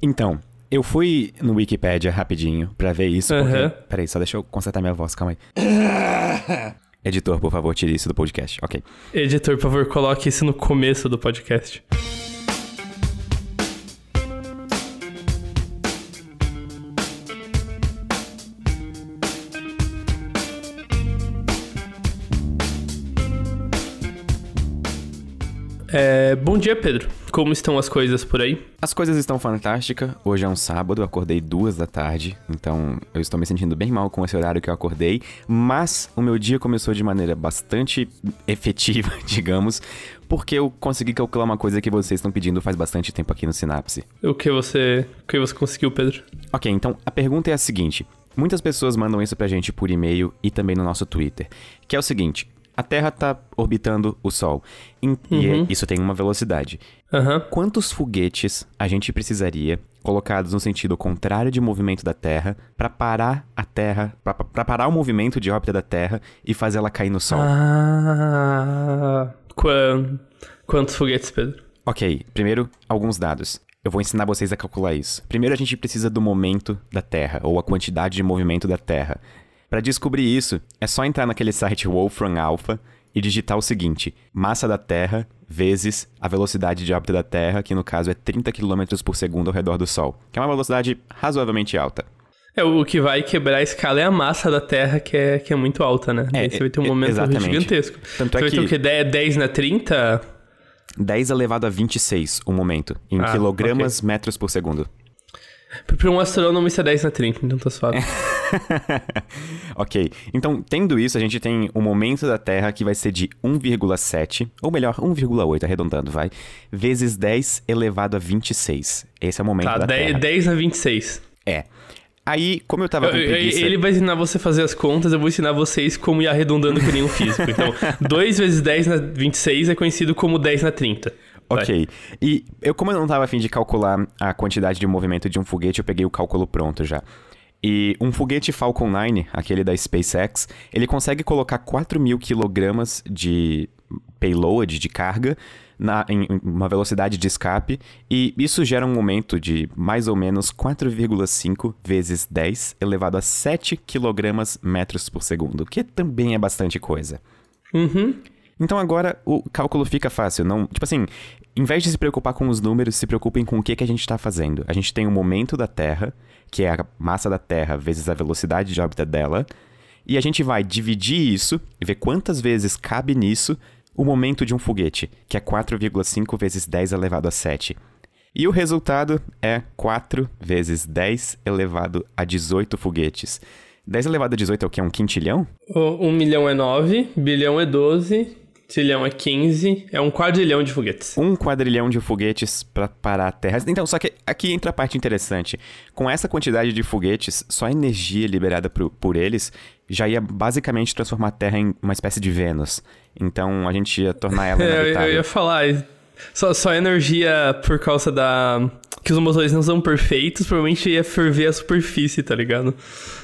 Então, eu fui no Wikipedia rapidinho pra ver isso, porque... Aham. Peraí, só deixa eu consertar minha voz, calma aí. Editor, por favor, tire isso do podcast. Ok. Editor, por favor, coloque isso no começo do podcast. É, bom dia, Pedro. Como estão as coisas por aí? As coisas estão fantásticas. Hoje é um sábado, eu acordei duas da tarde, então eu estou me sentindo bem mal com esse horário que eu acordei, mas o meu dia começou de maneira bastante efetiva, digamos, porque eu consegui calcular uma coisa que vocês estão pedindo faz bastante tempo aqui no Sinapse. O que você, o que você conseguiu, Pedro? Ok, então a pergunta é a seguinte: muitas pessoas mandam isso pra gente por e-mail e também no nosso Twitter, que é o seguinte. A Terra tá orbitando o Sol. E é- isso tem uma velocidade. Aham. Quantos foguetes a gente precisaria, colocados no sentido contrário de movimento da Terra, pra parar a Terra, pra parar o movimento de órbita da Terra e fazer ela cair no Sol? Ah. Quan- Quantos foguetes, Pedro? Ok, primeiro, alguns dados. Eu vou ensinar vocês a calcular isso. Primeiro, a gente precisa do momento da Terra, ou a quantidade de movimento da Terra. Para descobrir isso, é só entrar naquele site Wolfram Alpha e digitar o seguinte: massa da Terra vezes a velocidade de órbita da Terra, que no caso é 30 km por segundo ao redor do Sol, que é uma velocidade razoavelmente alta. É, o que vai quebrar a escala é a massa da Terra, que é, que é muito alta, né? É, Daí você vai ter um é, momento exatamente. gigantesco. Tanto é você vai ter que- o quê? 10, 10 na 30? 10 elevado a 26 o momento, em Ah, quilogramas metros por segundo. Pra um astrônomo isso é 10 na 30, então tá suave. ok, então tendo isso, a gente tem o momento da Terra que vai ser de 1,7, ou melhor, 1,8, arredondando, vai, vezes 10 elevado a 26. Esse é o momento Tá, da 10, Terra. 10 na 26. É. Aí, como eu tava Eu- com preguiça... Ele vai ensinar você a fazer as contas, eu vou ensinar vocês como ir arredondando que nem um físico. Então, 2 vezes 10 na 26 é conhecido como 10 na 30. Ok. E eu, como eu não tava afim de calcular a quantidade de movimento de um foguete, eu peguei o cálculo pronto já. E um foguete Falcon 9, aquele da SpaceX, ele consegue colocar 4 mil quilogramas de payload, de carga, na, em em uma velocidade de escape, e isso gera um momento de mais ou menos 4,5 vezes 10 elevado a 7 quilogramas metros por segundo, que também é bastante coisa. Uhum. Então agora o cálculo fica fácil, não, tipo assim, em vez de se preocupar com os números, se preocupem com o que, que a gente está fazendo. A gente tem o momento da Terra, que é a massa da Terra vezes a velocidade de órbita dela, e a gente vai dividir isso e ver quantas vezes cabe nisso o momento de um foguete, que é 4,5 vezes 10 elevado a 7. E o resultado é 4 vezes 10 elevado a 18 foguetes. 10 elevado a 18 é o que? Um quintilhão? O- 1 milhão é 9, bilhão é 12, trilhão é 15, é um quadrilhão de foguetes. um quadrilhão de foguetes para parar a Terra. Então, só que aqui entra a parte interessante. Com essa quantidade de foguetes, só a energia liberada por, por eles já ia basicamente transformar a Terra em uma espécie de Vênus. Então, a gente ia tornar ela eu, eu ia falar, só, só energia por causa da. que os motores não são perfeitos, provavelmente ia ferver a superfície, tá ligado?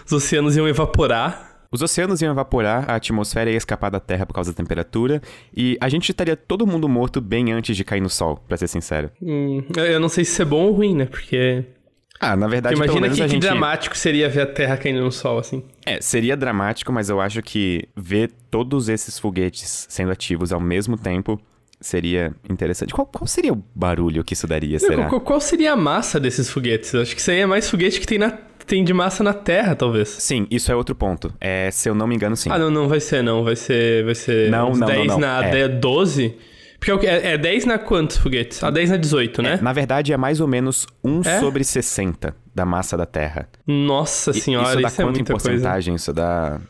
Os oceanos iam evaporar. Os oceanos iam evaporar, a atmosfera ia escapar da Terra por causa da temperatura, e a gente estaria todo mundo morto bem antes de cair no Sol, pra ser sincero. Hum, eu- não sei se isso é bom ou ruim, né? Porque. Ah, na verdade, porque imagina que, a que gente... dramático seria ver a Terra caindo no Sol, assim. É, seria dramático, mas eu acho que ver todos esses foguetes sendo ativos ao mesmo tempo seria interessante. Qual, qual seria o barulho que isso daria, será? Qual, qual seria a massa desses foguetes? Eu acho que isso aí é mais foguete que tem, na, tem de massa na Terra, talvez. Sim, isso é outro ponto. É, se eu não me engano, sim. Ah, não, não vai ser, não. Vai ser. Vai ser Não, uns não, não, 10 não. na É. 10, 12. Porque é, é, é 10 na quantos foguetes? Ah, 10 na 18, né? Na verdade, é mais ou menos 1 É? sobre 60 da massa da Terra. Nossa senhora, isso isso, dá é quanto em muita coisa. porcentagem? Isso dá...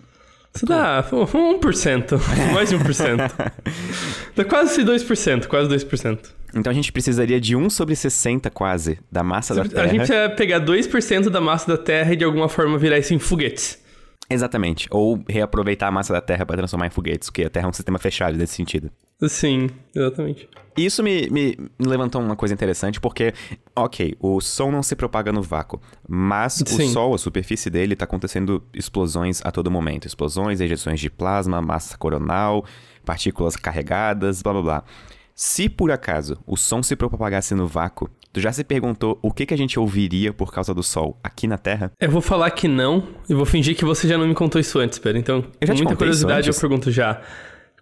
Isso dá 1%. mais de 1%. dá quase 2%, quase 2%. Então a gente precisaria de 1 sobre 60 quase da massa da Terra. A gente ia pegar 2% da massa da Terra e de alguma forma virar isso em foguetes. Exatamente. Ou reaproveitar a massa da Terra para transformar em foguetes, porque a Terra é um sistema fechado nesse sentido. Sim, exatamente. Isso me, me me levantou uma coisa interessante, porque, ok, o Sol não se propaga no vácuo, mas Sim. o Sol, a superfície dele, está acontecendo explosões a todo momento. Explosões, ejeções de plasma, massa coronal, partículas carregadas, blá blá blá. Se por acaso o som se propagasse no vácuo, tu já se perguntou o que, que a gente ouviria por causa do Sol aqui na Terra? Eu vou falar que não e vou fingir que você já não me contou isso antes, Pedro. Então, Eu já muita curiosidade, eu pergunto já.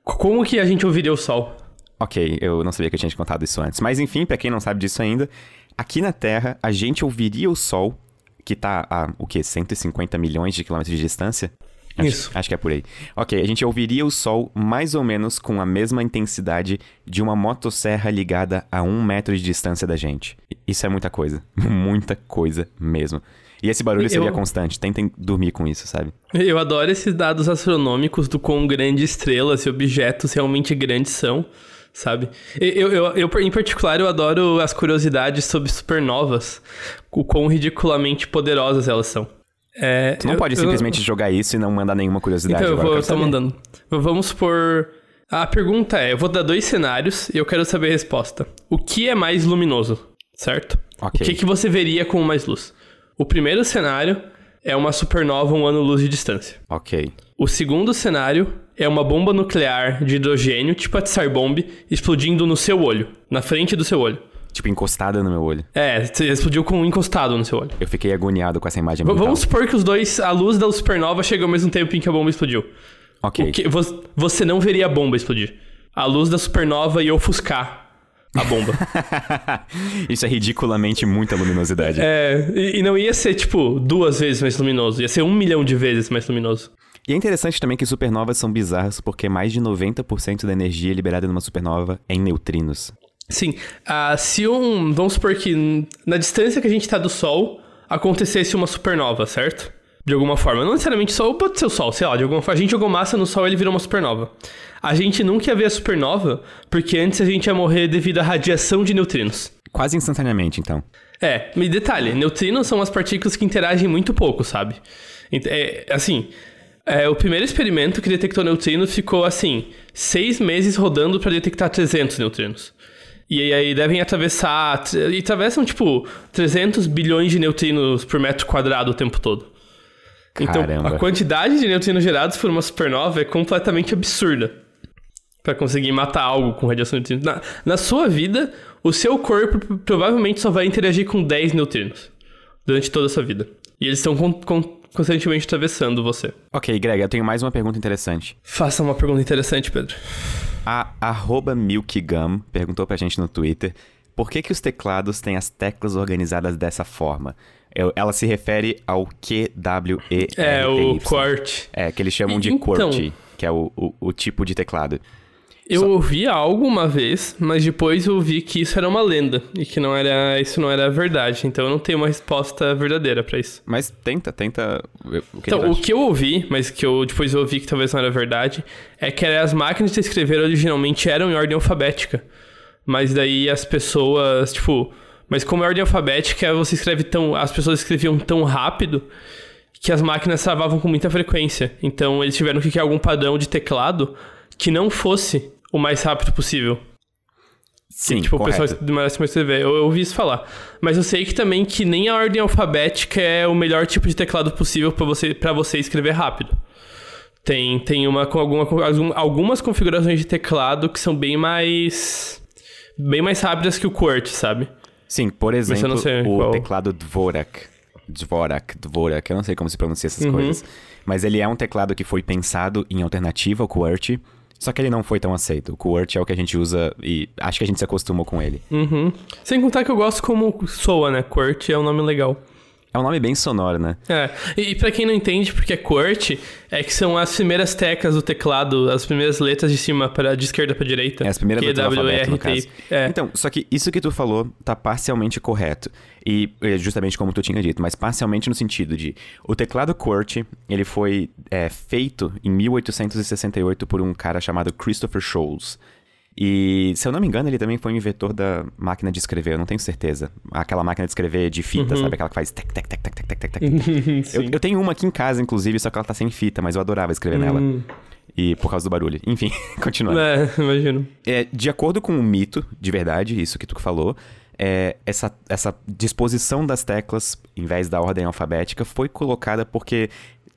Como que a gente ouviria o Sol? Ok, eu não sabia que eu tinha te contado isso antes. Mas enfim, pra quem não sabe disso ainda, aqui na Terra a gente ouviria o Sol, que tá a, o quê? 150 milhões de quilômetros de distância? Acho, Isso. Acho que é por aí. Ok, a gente ouviria o Sol mais ou menos com a mesma intensidade de uma motosserra ligada a um metro de distância da gente. Isso é muita coisa. muita coisa mesmo. E esse barulho Eu- seria constante. Tentem dormir com isso, sabe? Eu adoro esses dados astronômicos do quão grandes estrelas e objetos realmente grandes são, sabe? Eu, eu, eu, em particular, eu adoro as curiosidades sobre supernovas, o quão ridiculamente poderosas elas são. É, Tu não eu- pode eu- simplesmente jogar isso e não mandar nenhuma curiosidade. Então, eu vou, eu eu tô mandando. Vamos supor. A pergunta é: eu vou dar dois cenários e eu quero saber a resposta. O que é mais luminoso? Certo? Ok. O que, que você veria com mais luz? O primeiro cenário é uma supernova um ano-luz de distância. Ok. O segundo cenário é uma bomba nuclear de hidrogênio, tipo a Tsar Bomb, explodindo no seu olho, na frente do seu olho. Tipo, encostada no meu olho. É, você explodiu com um encostado no seu olho. Eu fiquei agoniado com essa imagem V-. Vamos supor que os dois, a luz da supernova chega ao mesmo tempo em que a bomba explodiu. Ok. Que- vo- você não veria a bomba explodir. A luz da supernova ia ofuscar a bomba. Isso é ridiculamente muita luminosidade. é, e, e não ia ser, tipo, duas vezes mais luminoso. Ia ser um milhão de vezes mais luminoso. E é interessante também que supernovas são bizarras porque mais de 90% da energia liberada numa supernova é em neutrinos. Sim, ah, se um. Vamos supor que na distância que a gente tá do Sol acontecesse uma supernova, certo? De alguma forma. Não necessariamente o Sol, pode ser o Sol, sei lá, de alguma forma. A gente jogou massa no Sol e ele virou uma supernova. A gente nunca ia ver a supernova porque antes a gente ia morrer devido à radiação de neutrinos. Quase instantaneamente, então. É, e detalhe, neutrinos são as partículas que interagem muito pouco, sabe? É, assim, é, o primeiro experimento que detectou neutrinos ficou, assim, seis meses rodando para detectar 300 neutrinos. E aí devem atravessar, e atravessam, tipo, 300 bilhões de neutrinos por metro quadrado o tempo todo. Então, Caramba. a quantidade de neutrinos gerados por uma supernova é completamente absurda. Pra conseguir matar algo com radiação de neutrinos. Na, na sua vida, o seu corpo provavelmente só vai interagir com 10 neutrinos durante toda a sua vida. E eles estão constantemente atravessando você. Ok, Greg, eu tenho mais uma pergunta interessante. Faça uma pergunta interessante, Pedro. A arroba milkgum perguntou pra gente no Twitter por que, que os teclados têm as teclas organizadas dessa forma. Eu- ela se refere ao QWE. É, o QWERTY. É, que eles chamam de Então- QWERTY, que é o, o, o tipo de teclado. Eu ouvi algo uma vez, mas depois eu vi que isso era uma lenda e que não era, isso não era verdade. Então eu não tenho uma resposta verdadeira pra isso. Mas tenta, tenta. O que Então, o que eu ouvi, mas que eu depois eu ouvi que talvez não era verdade, é que as máquinas de escrever originalmente eram em ordem alfabética. Mas daí as pessoas, tipo, mas como é ordem alfabética, você escreve tão, as pessoas escreviam tão rápido que as máquinas travavam com muita frequência. Então eles tiveram que criar algum padrão de teclado que não fosse o mais rápido possível. Sim, tipo, o correto. pessoal demorasse pra escrever. Eu, eu ouvi isso falar. Mas eu sei que também que nem a ordem alfabética é o melhor tipo de teclado possível pra você, pra você escrever rápido. Tem, tem uma com alguma, algumas configurações de teclado que são bem mais. bem mais rápidas que o QWERTY, sabe? Sim, por exemplo, o qual. teclado Dvorak. Dvorak, Dvorak, eu não sei como se pronuncia essas Uhum. coisas. Mas ele é um teclado que foi pensado em alternativa ao QWERTY, só que ele não foi tão aceito. O QWERTY é o que a gente usa e acho que a gente se acostumou com ele. Uhum. Sem contar que eu gosto como soa, né? QWERTY é um nome legal. É um nome bem sonoro, né? É, e, e pra quem não entende porque é QWERTY, é que são as primeiras teclas do teclado, as primeiras letras de cima para de esquerda pra direita. É as primeiras letras do alfabeto, no caso. É. Então, só que isso que tu falou tá parcialmente correto. E é justamente como tu tinha dito, mas parcialmente no sentido de... O teclado QWERTY, ele foi é, feito em 1868 por um cara chamado Christopher Scholes. E, se eu não me engano, ele também foi o inventor da máquina de escrever, eu não tenho certeza. Aquela máquina de escrever de fita, sabe? Aquela que faz tec, tec, tec, tec, tec, tec, tec, eu, eu tenho uma aqui em casa, inclusive, só que ela tá sem fita, mas eu adorava escrever nela. E por causa do barulho. Enfim, continuando. É, imagino. É, de acordo com o mito, de verdade, isso que tu falou, é, essa, essa disposição das teclas, em vez da ordem alfabética, foi colocada porque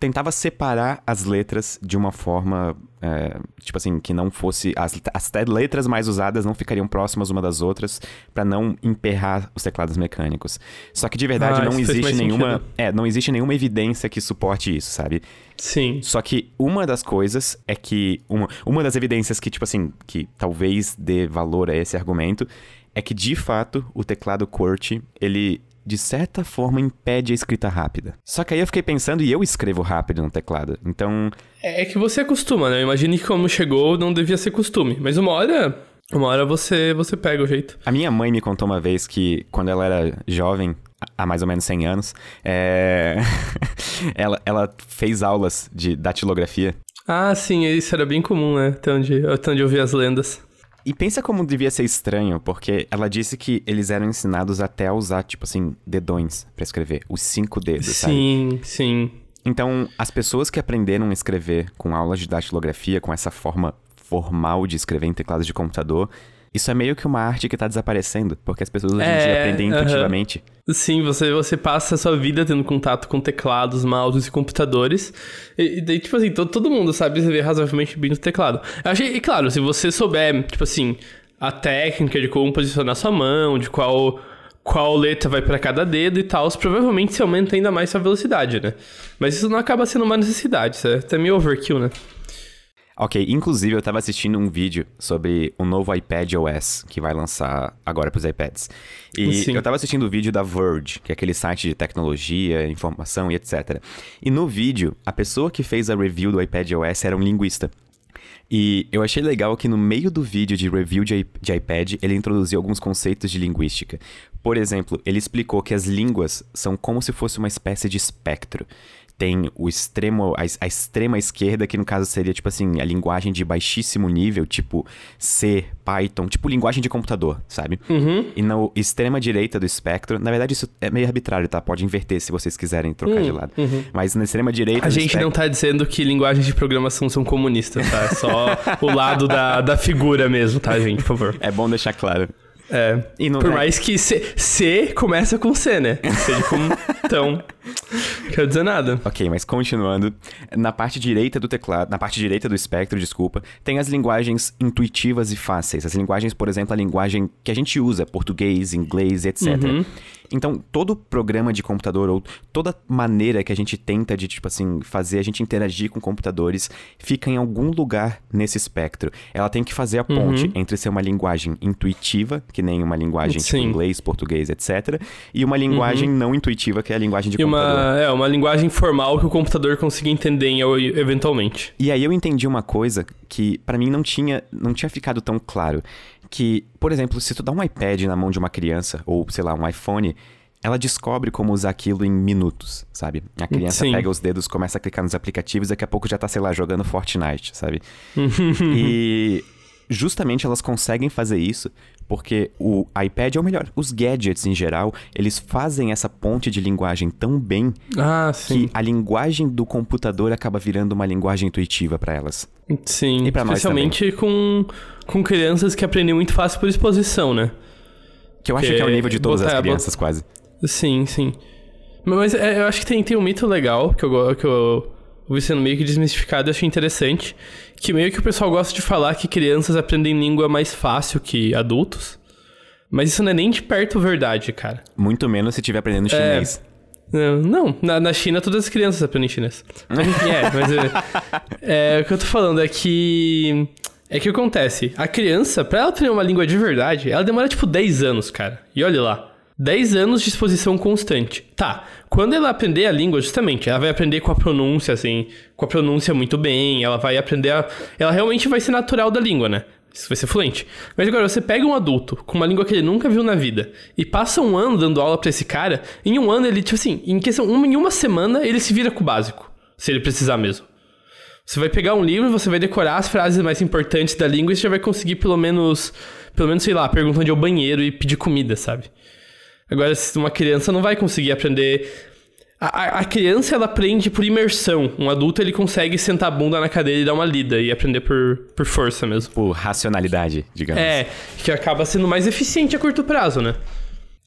tentava separar as letras de uma forma é, tipo assim, que não fosse. As, as letras mais usadas não ficariam próximas uma das outras para não emperrar os teclados mecânicos. Só que de verdade Ah, não existe nenhuma. sentido. É, não existe nenhuma evidência que suporte isso, sabe? Sim. Só que uma das coisas é que. Uma, uma das evidências que, tipo assim, que talvez dê valor a esse argumento é que, de fato, o teclado QWERTY, ele. De certa forma, impede a escrita rápida. Só que aí eu fiquei pensando, e eu escrevo rápido no teclado. Então, É é que você acostuma, né? Eu imagino que como chegou não devia ser costume. Mas uma hora. Uma hora você, você pega o jeito. A minha mãe me contou uma vez que, quando ela era jovem, há mais ou menos 100 anos, é, ela, ela fez aulas de datilografia. Ah, sim, isso era bem comum, né? Até onde, até onde eu vi as lendas. E pensa como devia ser estranho, porque ela disse que eles eram ensinados até a usar, tipo assim, dedões pra escrever. Os cinco dedos, sabe? Sim, sim. Então, as pessoas que aprenderam a escrever com aulas de datilografia, com essa forma formal de escrever em teclados de computador, isso é meio que uma arte que tá desaparecendo, porque as pessoas hoje em É, dia aprendem aham. intuitivamente. Sim, você, você passa a sua vida tendo contato com teclados, mouses e computadores. E, e daí, tipo assim, todo, todo mundo sabe escrever razoavelmente bem no teclado. Eu achei, e claro, se você souber, tipo assim, a técnica de como posicionar sua mão, de qual, qual letra vai pra cada dedo e tal, provavelmente você aumenta ainda mais sua velocidade, né? Mas isso não acaba sendo uma necessidade, isso é até meio overkill, né? Ok, inclusive eu tava assistindo um vídeo sobre o novo iPad OS que vai lançar agora pros iPads. E Sim. eu tava assistindo o vídeo da Verge, que é aquele site de tecnologia, informação e etc. E no vídeo, a pessoa que fez a review do iPad OS era um linguista. E eu achei legal que no meio do vídeo de review de, de iPad, ele introduziu alguns conceitos de linguística. Por exemplo, ele explicou que as línguas são como se fosse uma espécie de espectro. Tem o extremo, a, a extrema esquerda, que no caso seria, tipo assim, a linguagem de baixíssimo nível, tipo C, Python, tipo linguagem de computador, sabe? Uhum. E na extrema direita do espectro, na verdade isso é meio arbitrário, tá? Pode inverter se vocês quiserem trocar de lado. Mas na extrema direita A gente não espectro- tá dizendo que linguagens de programação são comunistas, tá? É só o lado da, da figura mesmo, tá, gente? Por favor. É bom deixar claro. É. E não Por é- mais que C, C começa com C, né? De como. Então. Quero dizer nada. Ok, mas continuando. Na parte direita do teclado, na parte direita do espectro, desculpa, tem as linguagens intuitivas e fáceis. As linguagens, por exemplo, a linguagem que a gente usa, português, inglês, etc. Então, todo programa de computador ou toda maneira que a gente tenta de, tipo assim, fazer a gente interagir com computadores fica em algum lugar nesse espectro. Ela tem que fazer a ponte entre ser uma linguagem intuitiva, que nem uma linguagem tipo inglês, português, etc., e uma linguagem não intuitiva, que é a linguagem de E computador. uma, é, uma linguagem formal que o computador consiga entender em- eventualmente. E aí eu entendi uma coisa que pra mim não tinha, não tinha ficado tão claro, que, por exemplo, se tu dá um iPad na mão de uma criança ou, sei lá, um iPhone, ela descobre como usar aquilo em minutos, sabe? A criança Sim. pega os dedos, começa a clicar nos aplicativos, daqui a pouco já tá, sei lá, jogando Fortnite, sabe? e justamente elas conseguem fazer isso porque o iPad, ou melhor, os gadgets em geral, eles fazem essa ponte de linguagem tão bem Ah, que a linguagem do computador acaba virando uma linguagem intuitiva pra elas. Sim. E Especialmente com, com crianças que aprendem muito fácil por exposição, né? Que eu acho Que que é o nível de todas botar- as crianças, quase. Sim, sim. Mas é, eu acho que tem, tem um mito legal que eu, que eu sendo meio que desmistificado e achei interessante. Que meio que o pessoal gosta de falar que crianças aprendem língua mais fácil que adultos. Mas isso não é nem de perto verdade, cara. Muito menos se estiver aprendendo chinês. Não, não, na, na China todas as crianças aprendem chinês. É, mas é, é, o que eu tô falando é que. É que acontece, a criança, pra ela aprender uma língua de verdade, ela demora tipo 10 anos, cara. E olha lá. 10 anos de exposição constante. Tá, quando ela aprender a língua, justamente, ela vai aprender com a pronúncia, assim, com a pronúncia muito bem, ela vai aprender a. Ela realmente vai ser natural da língua, né? Isso vai ser fluente. Mas agora, você pega um adulto com uma língua que ele nunca viu na vida e passa um ano dando aula pra esse cara, em um ano ele, tipo assim, em questão, uma, em uma semana ele se vira com o básico. Se ele precisar mesmo. Você vai pegar um livro, você vai decorar as frases mais importantes da língua e você já vai conseguir pelo menos, pelo menos, sei lá, perguntar onde é o banheiro e pedir comida, sabe? Agora, se uma criança não vai conseguir aprender. A, a- a criança, ela aprende por imersão. Um adulto, ele consegue sentar a bunda na cadeira e dar uma lida e aprender por, por força mesmo. Por racionalidade, digamos. É, que acaba sendo mais eficiente a curto prazo, né?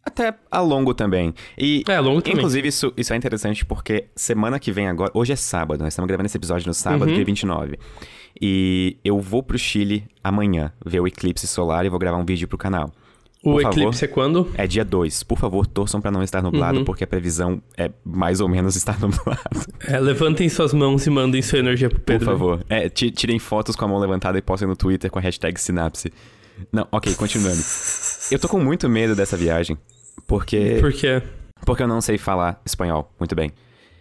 Até a longo também. E, É, a longo também. Inclusive, isso, isso é interessante porque semana que vem agora. Hoje é sábado, nós estamos gravando esse episódio no sábado, Uhum. dia 29. E eu vou pro Chile amanhã ver o eclipse solar e vou gravar um vídeo pro canal. O Por favor. eclipse é quando? É dia 2. Por favor, torçam pra não estar nublado, Uhum. porque a previsão é mais ou menos estar nublado. É, levantem suas mãos e mandem sua energia pro Por Pedro. favor. É, ti- tirem fotos com a mão levantada e postem no Twitter com a hashtag Sinapse. Não, ok, continuando. Eu tô com muito medo dessa viagem, porque Por quê? Porque eu não sei falar espanhol muito bem.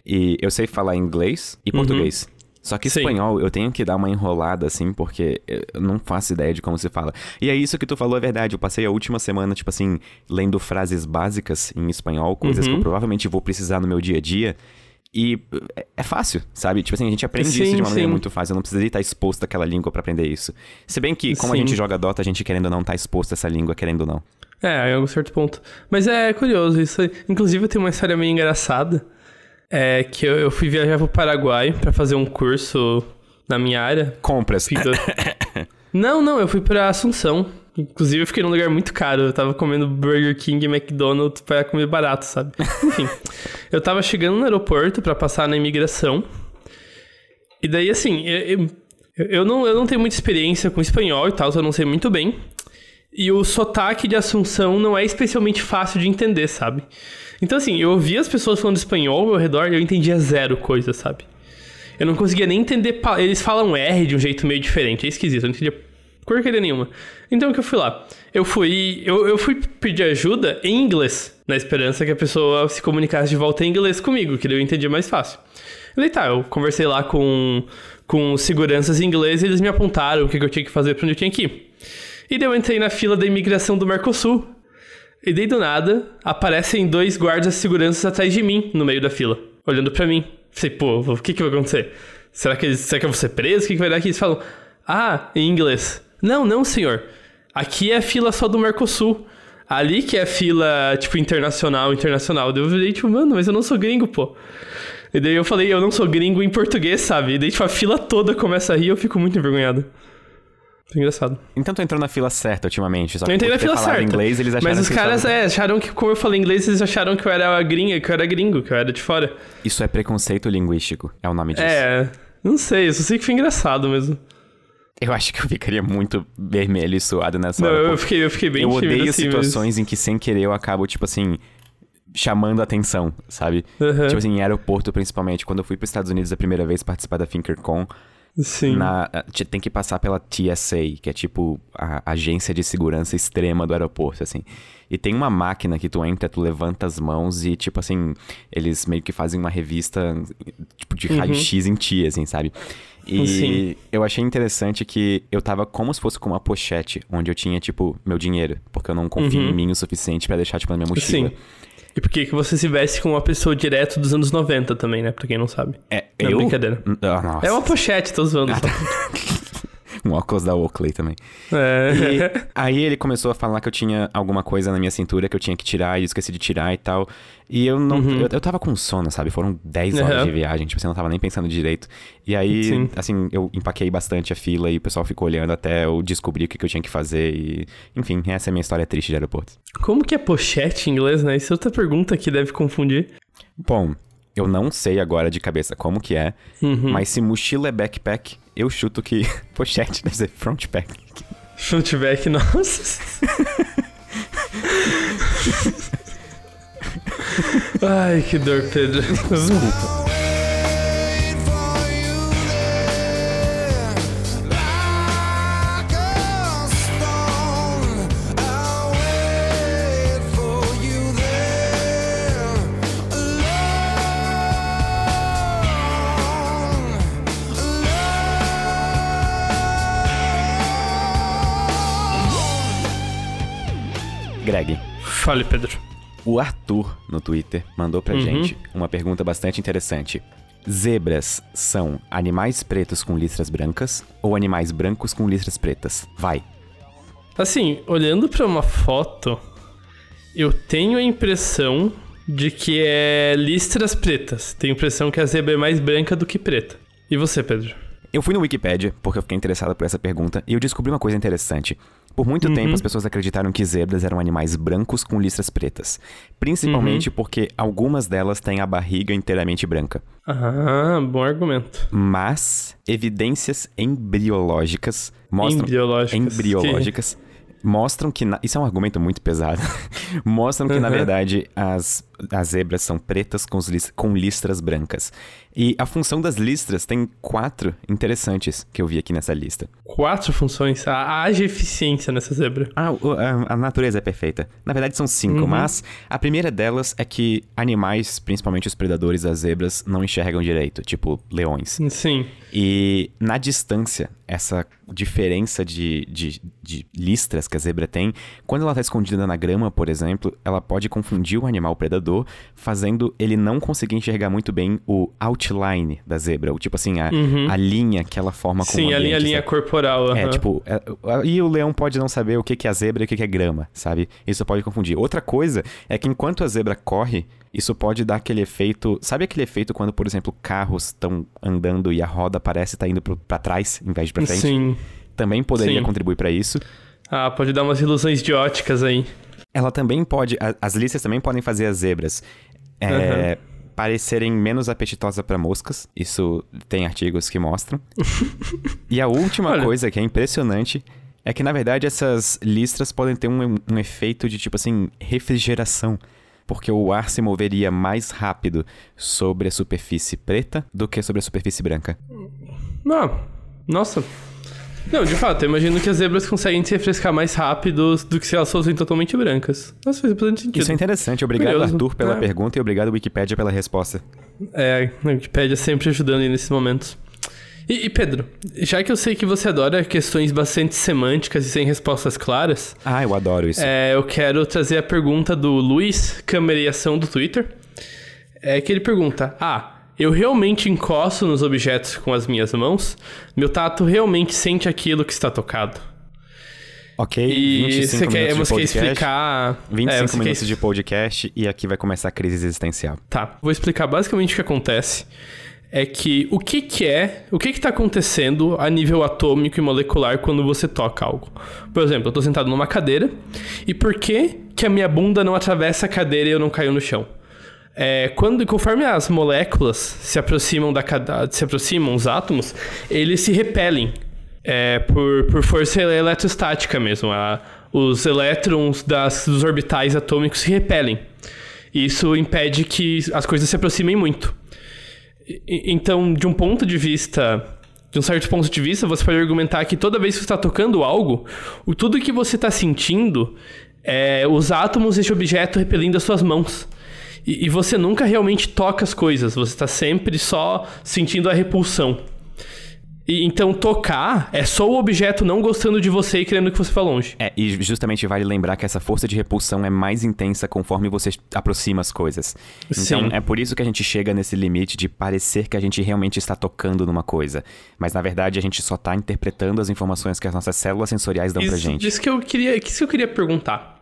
E eu sei falar inglês e português. Só que Uhum. Sim. espanhol eu tenho que dar uma enrolada assim, porque eu não faço ideia de como se fala. E é isso que tu falou é verdade. Eu passei a última semana, tipo assim, lendo frases básicas em espanhol, coisas que eu Uhum. provavelmente vou precisar no meu dia a dia. E é- é fácil, sabe? Tipo assim, a gente aprende isso Sim, de uma maneira sim. muito fácil. Eu não precisaria estar exposto àquela língua pra aprender isso. Se bem que, como a Sim. gente joga Dota, a gente querendo ou não tá exposto a essa língua, querendo ou não. É, a um certo ponto. Mas é curioso isso. aí. Inclusive, eu tenho uma história meio engraçada. É que eu, eu fui viajar pro Paraguai pra fazer um curso na minha área. Compras. Fica- não, não, eu fui pra Assunção. Inclusive, eu fiquei num lugar muito caro. Eu tava comendo Burger King e McDonald's pra comer barato, sabe? Enfim, eu tava chegando no aeroporto pra passar na imigração. E daí, assim, eu, eu, eu não, eu não tenho muita experiência com espanhol e tal, eu não sei muito bem. E o sotaque de Assunção não é especialmente fácil de entender, sabe? Então, assim, eu ouvia as pessoas falando espanhol ao redor e eu entendia zero coisa, sabe? Eu não conseguia nem entender. Eles falam R de um jeito meio diferente, é esquisito, eu não entendia porcaria nenhuma. Então, o que eu fui lá? Eu fui. Eu, eu fui pedir ajuda em inglês, na esperança que a pessoa se comunicasse de volta em inglês comigo, que daí eu entendia mais fácil. Falei, tá, eu conversei lá com, com seguranças em inglês e eles me apontaram o que eu tinha que fazer pra onde eu tinha que ir. E daí eu entrei na fila da imigração do Mercosul. E daí do nada, aparecem dois guardas de segurança atrás de mim, no meio da fila, olhando pra mim. Falei, pô, o que que vai acontecer? Será que, será que eu vou ser preso? O que que vai dar aqui? Eles falam, ah, em inglês. Não, não, senhor. Aqui é a fila só do Mercosul. Ali que é a fila, tipo, internacional, internacional. Eu falei, tipo, mano, mas eu não sou gringo, pô. E daí eu falei, eu não sou gringo em português, sabe? E daí, tipo, a fila toda começa a rir eu fico muito envergonhado. Engraçado. Então tu entrou na fila certa ultimamente, só que Eu entrei na fila certa. inglês, eles acharam Mas os caras, é, acharam que, como eu falei inglês, eles acharam que eu era gringa, que eu era gringo, que eu era de fora. Isso é preconceito linguístico, é o nome disso. É, não sei, eu só sei que foi engraçado mesmo. Eu acho que eu ficaria muito vermelho e suado nessa Não, hora. eu pô. fiquei, eu fiquei bem eu odeio assim, situações em que sem querer eu acabo, tipo assim, chamando a atenção, sabe? Aham, Tipo assim, em aeroporto principalmente. Quando eu fui para os Estados Unidos a primeira vez participar da ThinkerCon, Sim. na, te- tem que passar pela TSA, que é tipo a agência de segurança extrema do aeroporto, assim. E tem uma máquina que tu entra, tu levanta as mãos e, tipo assim, eles meio que fazem uma revista, tipo, de Uhum. raio-x em ti, assim, sabe? E Sim. eu achei interessante que eu tava como se fosse com uma pochete, onde eu tinha, tipo, meu dinheiro, porque eu não confio Uhum. em mim o suficiente pra deixar, tipo, na minha mochila. Sim. E por que que você se veste com uma pessoa direto dos anos 90 também, né? Pra quem não sabe. É, Não, eu... brincadeira. Ah, nossa. É uma pochete, tô zoando. só. Um óculos da Oakley também. É. E aí ele começou a falar que eu tinha alguma coisa na minha cintura que eu tinha que tirar e eu esqueci de tirar e tal. E eu não. Uhum. Eu, eu tava com sono, sabe? Foram 10 horas Aham. de viagem, tipo, você não tava nem pensando direito. E aí, Sim. assim, eu empaquei bastante a fila e o pessoal ficou olhando até eu descobrir o que, que eu tinha que fazer. E, enfim, essa é a minha história triste de aeroporto. Como que é pochete em inglês, né? Isso é outra pergunta que deve confundir. Bom, eu não sei agora de cabeça como que é, Uhum. mas se mochila é backpack, eu chuto que pochete deve ser frontpack. Frontback, nossa. Ai, que dor, Pedro. wait Greg. Fale, Pedro. O Arthur, no Twitter, mandou pra Uhum. gente uma pergunta bastante interessante. Zebras são animais pretos com listras brancas ou animais brancos com listras pretas? Vai. Assim, olhando pra uma foto, eu tenho a impressão de que é listras pretas. Tenho a impressão que a zebra é mais branca do que preta. E você, Pedro? Eu fui no Wikipedia porque eu fiquei interessado por essa pergunta e eu descobri uma coisa interessante. Por muito tempo, as pessoas acreditaram que zebras eram animais brancos com listras pretas. Principalmente porque algumas delas têm a barriga inteiramente branca. Ah, bom argumento. Mas evidências embriológicas mostram. Embriológicas. embriológicas mostram que. na- Isso é um argumento muito pesado. mostram que, na Uhum. verdade, as, as zebras são pretas com, lis- com listras brancas. E a função das listras tem quatro interessantes que eu vi aqui nessa lista. Quatro funções. Ah, Haja eficiência nessa zebra. Ah, a, a natureza é perfeita. Na verdade, são cinco, mas a primeira delas é que animais, principalmente os predadores das zebras, não enxergam direito, tipo leões. Sim. E na distância, essa diferença de, de, de listras que a zebra tem, quando ela está escondida na grama, por exemplo, ela pode confundir o animal predador, fazendo ele não conseguir enxergar muito bem o outline da zebra, o tipo assim, a, a linha que ela forma com o Sim, a linha, corporal. É, aham. tipo, é, e o leão pode não saber o que que é zebra e o que que é grama, sabe? Isso pode confundir. Outra coisa é que enquanto a zebra corre, isso pode dar aquele efeito. Sabe aquele efeito quando, por exemplo, carros estão andando e a roda parece estar indo pro, pra trás em vez de pra frente? Sim. Também poderia Sim. contribuir pra isso. Ah, pode dar umas ilusões de óticas aí. Ela também pode. a- As listas também podem fazer as zebras é, parecerem menos apetitosas pra moscas. Isso tem artigos que mostram. e a última Olha. coisa que é impressionante é que, na verdade, essas listras podem ter um, um efeito de, tipo assim, refrigeração. Porque o ar se moveria mais rápido sobre a superfície preta do que sobre a superfície branca. Não, nossa. Não, de fato, eu imagino que as zebras conseguem se refrescar mais rápido do que se elas fossem totalmente brancas. Nossa, faz bastante sentido. Isso é interessante. Obrigado, Curioso. Arthur, pela É. pergunta e obrigado, Wikipedia, pela resposta. É, a Wikipédia sempre ajudando aí nesses momentos. E, e, Pedro, já que eu sei que você adora questões bastante semânticas e sem respostas claras, Ah, eu adoro isso. é, eu quero trazer a pergunta do Luiz Cameriação do Twitter. É que ele pergunta: Ah, eu realmente encosto nos objetos com as minhas mãos? Meu tato realmente sente aquilo que está tocado? Ok, E 25 você quer, minutos de você quer explicar. 25 é, você quer minutos de podcast e aqui vai começar a crise existencial. Tá, vou explicar basicamente o que acontece. É que o que que é, o que que tá acontecendo a nível atômico e molecular quando você toca algo. Por exemplo, eu tô sentado numa cadeira e por que que a minha bunda não atravessa a cadeira e eu não caio no chão? É, quando, conforme as moléculas se aproximam da se aproximam os átomos, eles se repelem é, por, por força eletrostática mesmo. A- os elétrons das, dos orbitais atômicos se repelem. Isso impede que as coisas se aproximem muito. Então, de um ponto de vista, de um certo ponto de vista, você pode argumentar que toda vez que você está tocando algo, o tudo que você está sentindo é os átomos desse objeto repelindo as suas mãos. E, e você nunca realmente toca as coisas, você está sempre só sentindo a repulsão. E, então, tocar é só o objeto não gostando de você e querendo que você vá longe. É, e justamente vale lembrar que essa força de repulsão é mais intensa conforme você aproxima as coisas. Então, Sim. é por isso que a gente chega nesse limite de parecer que a gente realmente está tocando numa coisa. Mas, na verdade, a gente só está interpretando as informações que as nossas células sensoriais dão pra Isso, gente. Isso que eu queria, isso que eu queria perguntar.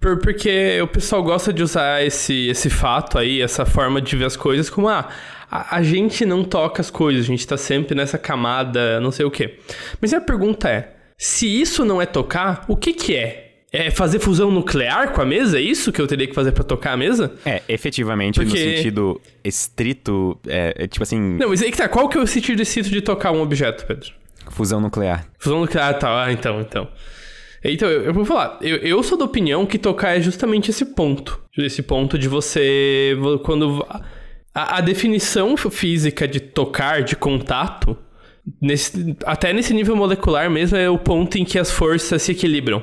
Por- porque o pessoal gosta de usar esse, esse fato aí, essa forma de ver as coisas, como ah, a, a gente não toca as coisas, a gente tá sempre nessa camada, não sei o quê. Mas a pergunta é: se isso não é tocar, o que que é? É fazer fusão nuclear com a mesa? É isso que eu teria que fazer pra tocar a mesa? É, efetivamente, no Porque- sentido estrito, é, é tipo assim, Não, mas aí que tá. Qual que é o sentido excito de tocar um objeto, Pedro? fusão nuclear. Fusão nuclear, tá. Ah, então, então. Então, eu, eu vou falar. Eu, eu sou da opinião que tocar é justamente esse ponto. Esse ponto de você. vo- Quando. A, a definição física de tocar, de contato, nesse, até nesse nível molecular mesmo, é o ponto em que as forças se equilibram.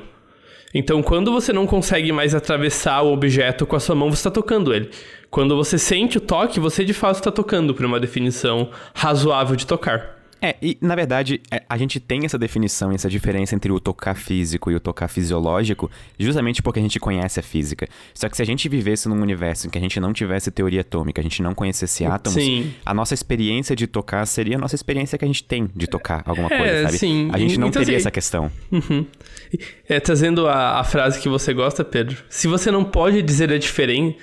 Então, quando você não consegue mais atravessar o objeto com a sua mão, você está tocando ele. Quando você sente o toque, você de fato está tocando, por uma definição razoável de tocar. É, e na verdade, é, a gente tem essa definição, essa diferença entre o tocar físico e o tocar fisiológico, justamente porque a gente conhece a física. Só que se a gente vivesse num universo em que a gente não tivesse teoria atômica, a gente não conhecesse átomos, Sim. a nossa experiência de tocar seria a nossa experiência que a gente tem de tocar alguma É, coisa, sabe? sim. A gente não Então, teria assim, essa questão. Uhum. É, trazendo a, a frase que você gosta, Pedro. Se você não pode dizer a diferença,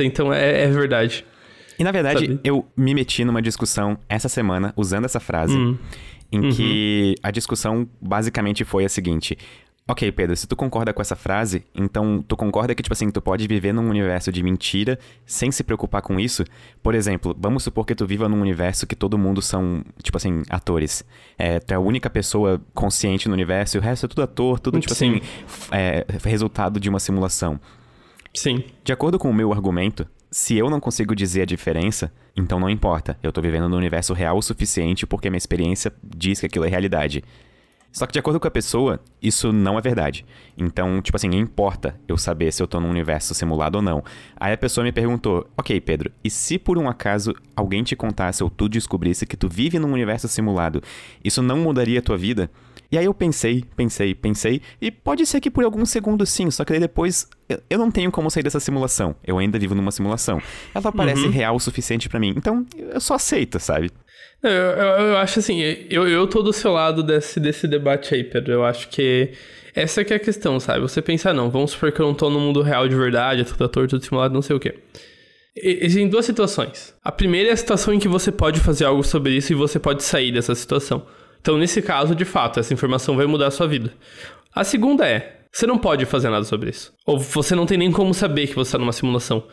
então é, é verdade. E na verdade, Sabe? eu me meti numa discussão essa semana usando essa frase, Hum. em que a discussão basicamente foi a seguinte. Ok, Pedro, se tu concorda com essa frase, então tu concorda que, tipo assim, tu pode viver num universo de mentira sem se preocupar com isso? Por exemplo, vamos supor que tu viva num universo que todo mundo são, tipo assim, atores. É, tu é a única pessoa consciente no universo e o resto é tudo ator, tudo, tipo Sim. assim, é, resultado de uma simulação. Sim. De acordo com o meu argumento, se eu não consigo dizer a diferença, então não importa. Eu tô vivendo no universo real o suficiente porque minha experiência diz que aquilo é realidade. Só que de acordo com a pessoa, isso não é verdade. Então, tipo assim, importa eu saber se eu tô num universo simulado ou não. Aí a pessoa me perguntou: "OK, Pedro, e se por um acaso alguém te contasse ou tu descobrisse que tu vive num universo simulado, isso não mudaria a tua vida?" E aí eu pensei, pensei, pensei, e pode ser que por alguns segundos sim, só que daí depois eu, não tenho como sair dessa simulação. Eu ainda vivo numa simulação. Ela parece real o suficiente pra mim, então eu só aceito, sabe? Eu, eu, eu acho assim, eu, eu tô do seu lado desse, desse debate aí, Pedro. Eu acho que essa que é a questão, sabe? Você pensar, não, vamos supor que eu não tô no mundo real de verdade, é tudo ator, tudo simulado, não sei o quê. Existem duas situações. A primeira é a situação em que você pode fazer algo sobre isso e você pode sair dessa situação. Então, nesse caso, de fato, essa informação vai mudar a sua vida. A segunda é, você não pode fazer nada sobre isso. Ou você não tem nem como saber que você está numa simulação.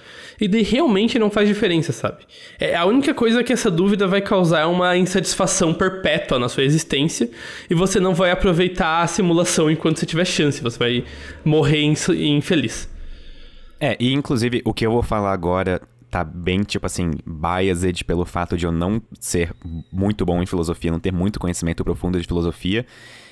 E daí realmente não faz diferença, sabe? É a única coisa que essa dúvida vai causar é uma insatisfação perpétua na sua existência e você não vai aproveitar a simulação enquanto você tiver chance. Você vai morrer infeliz. É, e inclusive o que eu vou falar agora tá bem, tipo assim, biased pelo fato de eu não ser muito bom em filosofia, não ter muito conhecimento profundo de filosofia.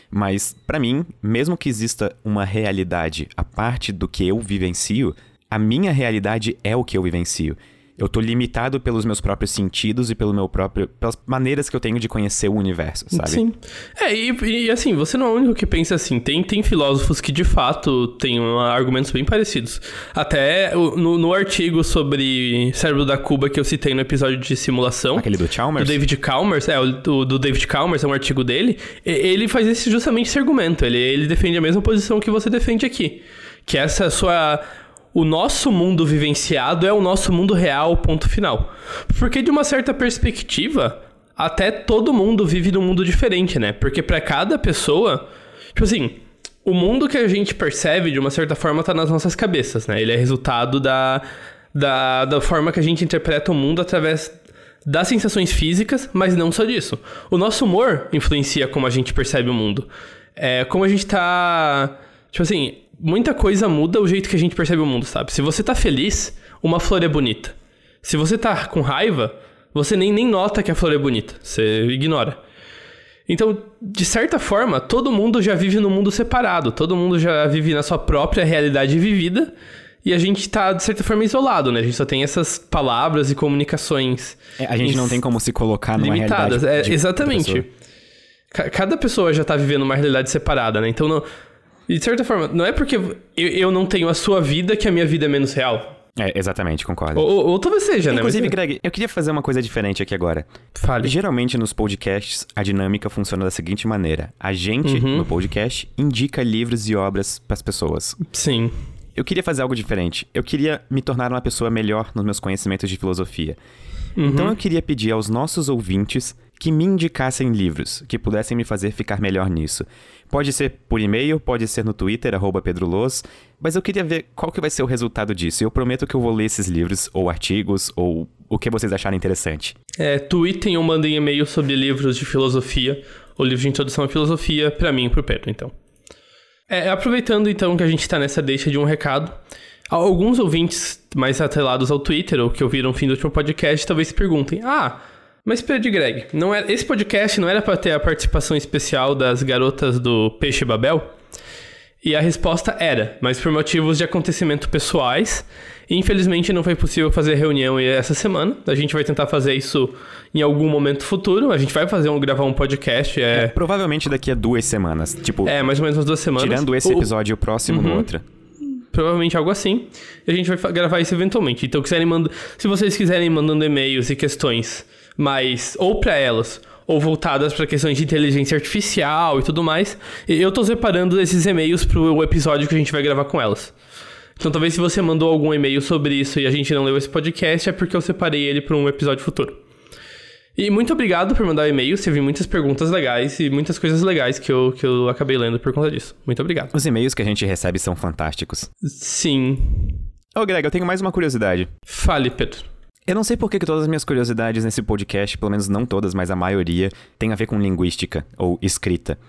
Mas, pra mim, mesmo que exista uma realidade a parte do que eu vivencio, a minha realidade é o que eu vivencio. Eu tô limitado pelos meus próprios sentidos e pelo meu próprio, pelas maneiras que eu tenho de conhecer o universo, sabe? Sim. É, e, e, assim, você não é o único que pensa assim. Tem, tem filósofos que de fato têm uh, argumentos bem parecidos. Até no, no artigo sobre cérebro da Cuba que eu citei no episódio de simulação. Aquele do Do Chalmers? David Chalmers, é, o do, do David Chalmers, é um artigo dele. Ele faz esse, justamente esse argumento. Ele, ele defende a mesma posição que você defende aqui. Que essa sua. O nosso mundo vivenciado é o nosso mundo real, ponto final. Porque, de uma certa perspectiva, até todo mundo vive num mundo diferente, né? Porque pra cada pessoa. Tipo assim. O mundo que a gente percebe, de uma certa forma, tá nas nossas cabeças, né? Ele é resultado da, da, da forma que a gente interpreta o mundo através das sensações físicas, mas não só disso. O nosso humor influencia como a gente percebe o mundo. É, como a gente tá. Tipo assim, muita coisa muda o jeito que a gente percebe o mundo, sabe? Se você tá feliz, uma flor é bonita. Se você tá com raiva, você nem, nem nota que a flor é bonita. Você ignora. Então, de certa forma, todo mundo já vive num mundo separado. Todo mundo já vive na sua própria realidade vivida. E a gente tá, de certa forma, isolado, né? A gente só tem essas palavras e comunicações É, a gente não tem como se colocar numa limitadas. realidade É, exatamente. pessoa. Ca- Cada pessoa já tá vivendo uma realidade separada, né? Então, não... e de certa forma, não é porque eu, eu não tenho a sua vida que a minha vida é menos real. É, exatamente, concordo. Ou, ou, ou talvez seja, né? Inclusive, Mas- Greg, eu queria fazer uma coisa diferente aqui agora. Fale. Geralmente nos podcasts, a dinâmica funciona da seguinte maneira: a gente, Uhum. no podcast, indica livros e obras pras pessoas. Sim. Eu queria fazer algo diferente. Eu queria me tornar uma pessoa melhor nos meus conhecimentos de filosofia. Uhum. Então eu queria pedir aos nossos ouvintes que me indicassem livros que pudessem me fazer ficar melhor nisso. Pode ser por e-mail, pode ser no Twitter, arroba Pedro Loz, mas eu queria ver qual que vai ser o resultado disso. Eu prometo que eu vou ler esses livros, ou artigos, ou o que vocês acharem interessante. É, tweetem ou mandem e-mail sobre livros de filosofia ou livros de introdução à filosofia pra mim e pro Pedro, então. É, aproveitando então que a gente tá nessa deixa de um recado, alguns ouvintes mais atrelados ao Twitter ou que ouviram o fim do último podcast talvez se perguntem: Ah, mas Pedro Greg, não era, esse podcast não era pra ter a participação especial das garotas do Peixe Babel? E a resposta era, mas por motivos de acontecimento pessoais, infelizmente não foi possível fazer reunião essa semana. A gente vai tentar fazer isso em algum momento futuro. A gente vai fazer um gravar um podcast, é, Provavelmente daqui a duas semanas. Tipo, é mais ou menos umas duas semanas. tirando esse O- episódio e o próximo no outro. provavelmente algo assim. E a gente vai gravar isso eventualmente. Então, quiserem manda... se vocês quiserem mandando e-mails e questões, mas ou para elas ou voltadas para questões de inteligência artificial e tudo mais, eu tô separando esses e-mails pro episódio que a gente vai gravar com elas. Então talvez se você mandou algum e-mail sobre isso e a gente não leu esse podcast, é porque eu separei ele para um episódio futuro. E muito obrigado por mandar o e-mail, teve muitas perguntas legais e muitas coisas legais que eu, que eu acabei lendo por conta disso. Muito obrigado. Os e-mails que a gente recebe são fantásticos. Sim. Ô, Greg, eu tenho mais uma curiosidade. Fale, Pedro. Eu não sei por que todas as minhas curiosidades nesse podcast, pelo menos não todas, mas a maioria, tem a ver com linguística ou escrita.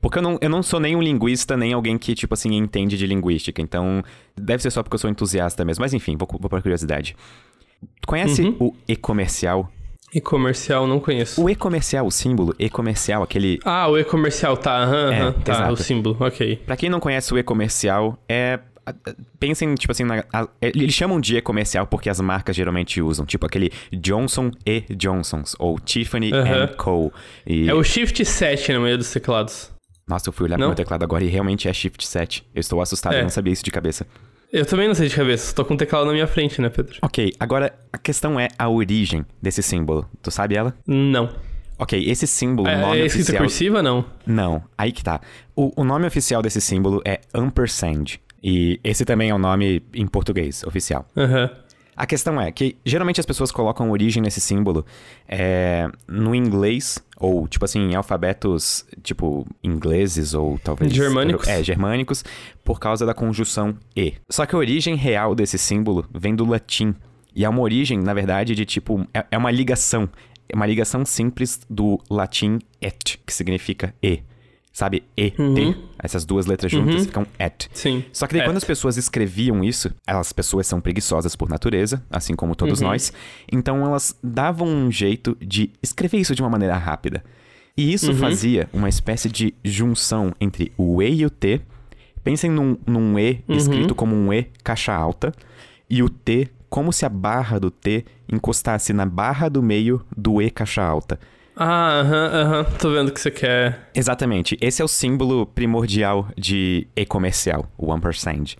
Porque eu não, eu não sou nem um linguista, nem alguém que, tipo assim, entende de linguística. Então, deve ser só porque eu sou entusiasta mesmo. Mas enfim, vou, vou pra curiosidade. Conhece Uhum. o e-comercial? E comercial, não conheço. O e-comercial, o símbolo e-comercial, aquele Ah, o e-comercial, tá, aham, É, tá, exato. o símbolo, ok. Pra quem não conhece o e-comercial, é. Pensem, tipo assim, na, a- eles chamam de e-comercial porque as marcas geralmente usam, tipo aquele Johnson e Johnsons, ou Tiffany and Co. E, É o Shift 7 no meio dos teclados. Nossa, eu fui olhar Não? pro meu teclado agora e realmente é Shift 7. Eu estou assustado, É. eu não sabia isso de cabeça. Eu também não sei de cabeça, tô com o teclado na minha frente, né, Pedro? Ok, agora a questão é a origem desse símbolo. Tu sabe ela? Não. Ok, esse símbolo, É, nome é escrito oficial... cursiva, não? Não, aí que tá. O, o nome oficial desse símbolo é ampersand. E esse também é o nome em português, oficial. Aham. A questão é que geralmente as pessoas colocam origem nesse símbolo é, no inglês, ou tipo assim, em alfabetos tipo ingleses ou talvez. Germânicos. É, germânicos, por causa da conjunção E. Só que a origem real desse símbolo vem do latim. E é uma origem, na verdade, de tipo. É, é uma ligação. É uma ligação simples do latim et, que significa E. Sabe? E, T. Essas duas letras juntas ficam et. Sim. Só que daí Et. quando as pessoas escreviam isso, as pessoas são preguiçosas por natureza, assim como todos nós, então elas davam um jeito de escrever isso de uma maneira rápida. E isso fazia uma espécie de junção entre o E e o T. Pensem num, num E escrito como um E caixa alta, e o T como se a barra do T encostasse na barra do meio do E caixa alta. Ah, aham, aham. Tô vendo o que você quer. Exatamente. Esse é o símbolo primordial de e-comercial, o ampersand.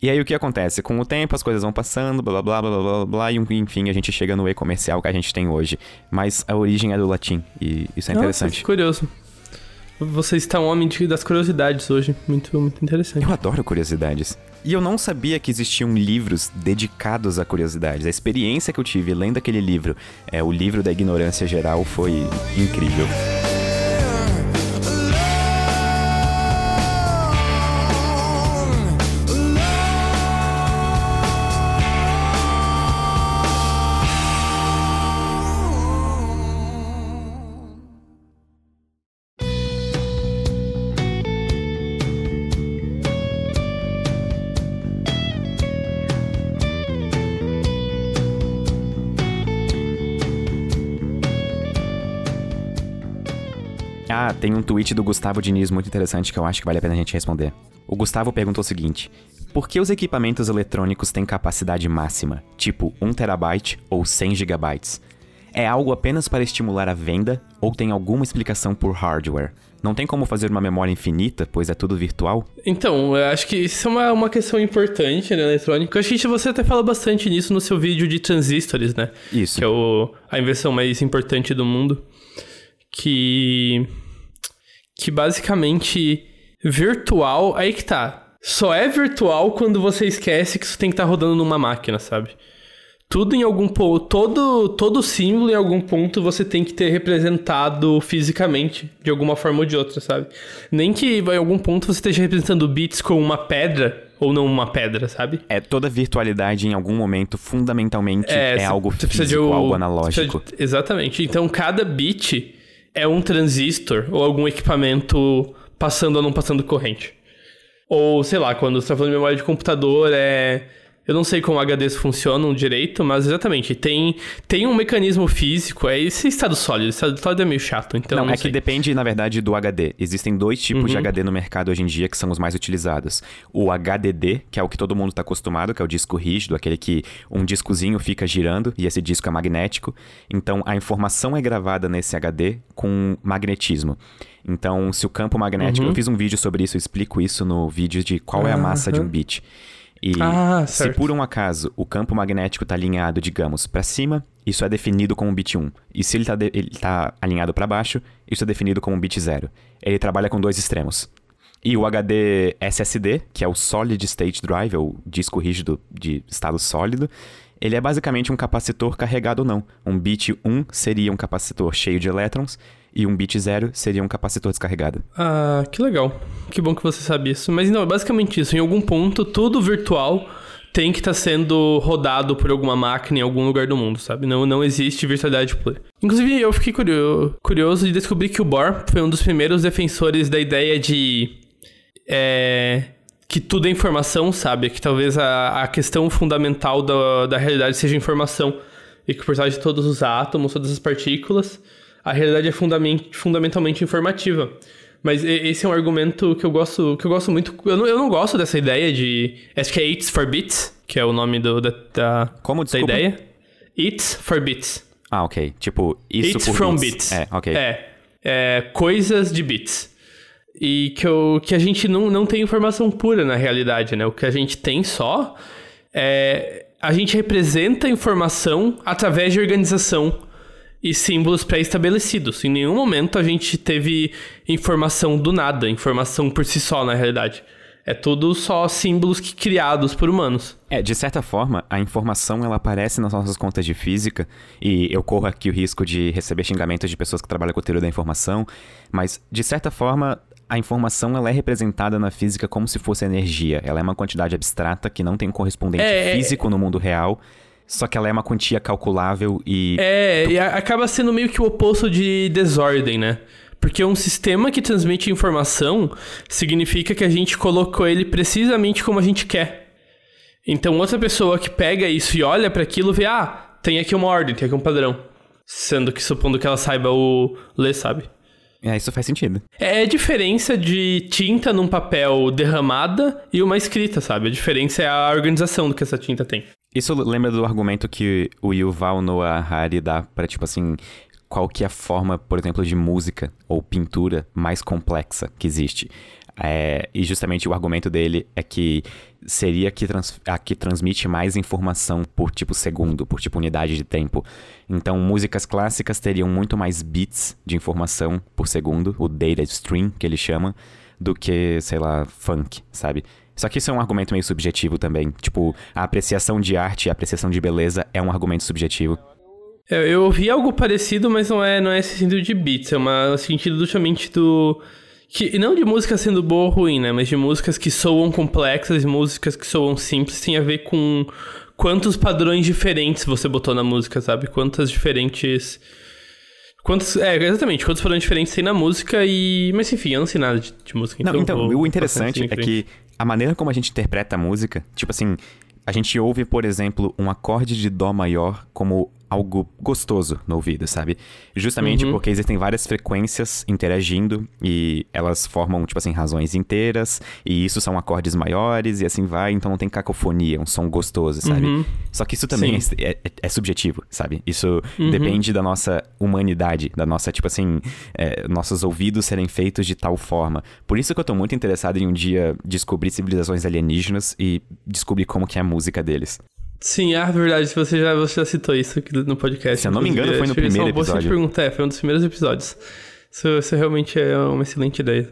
E aí o que acontece? Com o tempo as coisas vão passando, blá blá blá blá blá blá, e enfim a gente chega no e-comercial que a gente tem hoje. Mas a origem é do latim, e isso é Nossa, interessante. curioso. Você está um homem de- das curiosidades hoje. Muito, muito interessante. Eu adoro curiosidades. E eu não sabia que existiam livros dedicados a curiosidades. A experiência que eu tive lendo aquele livro, é o livro da ignorância geral, foi incrível. Ah, tem um tweet do Gustavo Diniz muito interessante que eu acho que vale a pena a gente responder. O Gustavo perguntou o seguinte: Por que os equipamentos eletrônicos têm capacidade máxima, tipo 1 terabyte ou 100 gigabytes? É algo apenas para estimular a venda ou tem alguma explicação por hardware? Não tem como fazer uma memória infinita, pois é tudo virtual? Então, eu acho que isso é uma, uma questão importante na eletrônica. Eu acho que você até fala bastante nisso no seu vídeo de transistores, né? Isso. Que é o, a invenção mais importante do mundo. Que. Que basicamente. Virtual. Aí que tá. Só é virtual quando você esquece que isso tem que estar rodando numa máquina, sabe? Tudo em algum ponto. Todo, todo símbolo em algum ponto você tem que ter representado fisicamente, de alguma forma ou de outra, sabe? Nem que em algum ponto você esteja representando bits com uma pedra ou não uma pedra, sabe? É toda virtualidade em algum momento fundamentalmente é, cê- algo de físico, o- algo analógico. de- exatamente. Então cada bit é um transistor ou algum equipamento passando ou não passando corrente. Ou, sei lá, quando você tá falando de memória de computador, é. Eu não sei como HDs funcionam direito, mas exatamente, tem, tem um mecanismo físico, é esse estado sólido. Estado sólido é meio chato, então. Não, não é que sei. Uhum. depende, na verdade, do HD. Existem dois tipos de HD no mercado hoje em dia que são os mais utilizados. O HDD, que é o que todo mundo está acostumado, que é o disco rígido, aquele que um discozinho fica girando e esse disco é magnético. Então, a informação é gravada nesse HD com magnetismo. Então, se o campo magnético... Uhum. Eu fiz um vídeo sobre isso, eu explico isso no vídeo de qual é a massa de um bit. E Ah, se por um acaso o campo magnético está alinhado, digamos, para cima, isso é definido como bit 1. E se ele está tá alinhado para baixo, isso é definido como bit 0. Ele trabalha com dois extremos. E o HD SSD, que é o Solid State Drive, ou disco rígido de estado sólido, ele é basicamente um capacitor carregado ou não. Um bit 1 seria um capacitor cheio de elétrons e um bit 0 seria um capacitor descarregado. Ah, que legal. Que bom que você sabe isso. Mas não, é basicamente isso. Em algum ponto, tudo virtual tem que estar sendo rodado por alguma máquina em algum lugar do mundo, sabe? Não, não existe virtualidade pura. Inclusive, eu fiquei curio- curioso de descobrir que o Bohr foi um dos primeiros defensores da ideia de. É, que tudo é informação, sabe? Que talvez a, a questão fundamental da, da realidade seja informação. E que por trás de todos os átomos, todas as partículas, a realidade é fundamen- fundamentalmente informativa. Mas esse é um argumento que eu gosto, que eu gosto muito. Eu não, eu não gosto dessa ideia de. Acho que é It's for Bits, que é o nome do, da, da, Como, da ideia. It's for Bits. Ah, ok. Tipo, isso It's por from bits. bits. É, ok. É, é, coisas de bits. E que, eu, que a gente não, não tem informação pura na realidade, né? O que a gente tem só é. A gente representa informação através de organização e símbolos pré-estabelecidos. Em nenhum momento a gente teve informação do nada, informação por si só, na realidade. É tudo só símbolos que criados por humanos. É, de certa forma, a informação ela aparece nas nossas contas de física e eu corro aqui o risco de receber xingamentos de pessoas que trabalham com a teoria da informação, mas de certa forma a informação ela é representada na física como se fosse energia. Ela é uma quantidade abstrata que não tem um correspondente É, é- físico no mundo real, só que ela é uma quantia calculável e É, e acaba sendo meio que o oposto de desordem, né? Porque um sistema que transmite informação significa que a gente colocou ele precisamente como a gente quer. Então, outra pessoa que pega isso e olha para aquilo vê, ah, tem aqui uma ordem, tem aqui um padrão. Sendo que supondo que ela saiba o ler, sabe? é, isso faz sentido. É a diferença de tinta num papel derramada e uma escrita, sabe? A diferença é a organização do que essa tinta tem. Isso lembra do argumento que o Yuval Noah Harari dá pra, tipo assim, qual que é a forma, por exemplo, de música ou pintura mais complexa que existe. É, e justamente o argumento dele é que seria que trans- a que transmite mais informação por tipo segundo, por tipo unidade de tempo. Então, músicas clássicas teriam muito mais bits de informação por segundo, o data stream que ele chama, do que, sei lá, funk, sabe? Só que isso é um argumento meio subjetivo também. Tipo, a apreciação de arte a apreciação de beleza é um argumento subjetivo. Eu, eu ouvi algo parecido, mas não é, não é esse sentido de beats, é uma sentido justamente do. Que, não de música sendo boa ou ruim, né? Mas de músicas que soam complexas e músicas que soam simples tem a ver com quantos padrões diferentes você botou na música, sabe? Quantas diferentes. Quantos. É, exatamente, quantos padrões diferentes tem na música e. Mas enfim, eu não sei nada de, de música. Não, então, vou- o interessante vou é que a maneira como a gente interpreta a música, tipo assim, a gente ouve, por exemplo, um acorde de Dó maior como algo gostoso no ouvido, sabe? Justamente Uhum. porque existem várias frequências interagindo e elas formam, tipo assim, razões inteiras, e isso são acordes maiores e assim vai, então não tem cacofonia, um som gostoso, sabe? Uhum. Só que isso também é, é- é subjetivo, sabe? Isso Uhum. depende da nossa humanidade, da nossa, tipo assim, é, nossos ouvidos serem feitos de tal forma. Por isso que eu tô muito interessado em um dia descobrir civilizações alienígenas e descobrir como que é a música deles. Sim, ah, verdade, você já, você já citou isso aqui no podcast. Se eu não me engano, foi no é primeiro episódio. perguntar, é, foi um dos primeiros episódios. Isso, isso realmente é uma excelente ideia.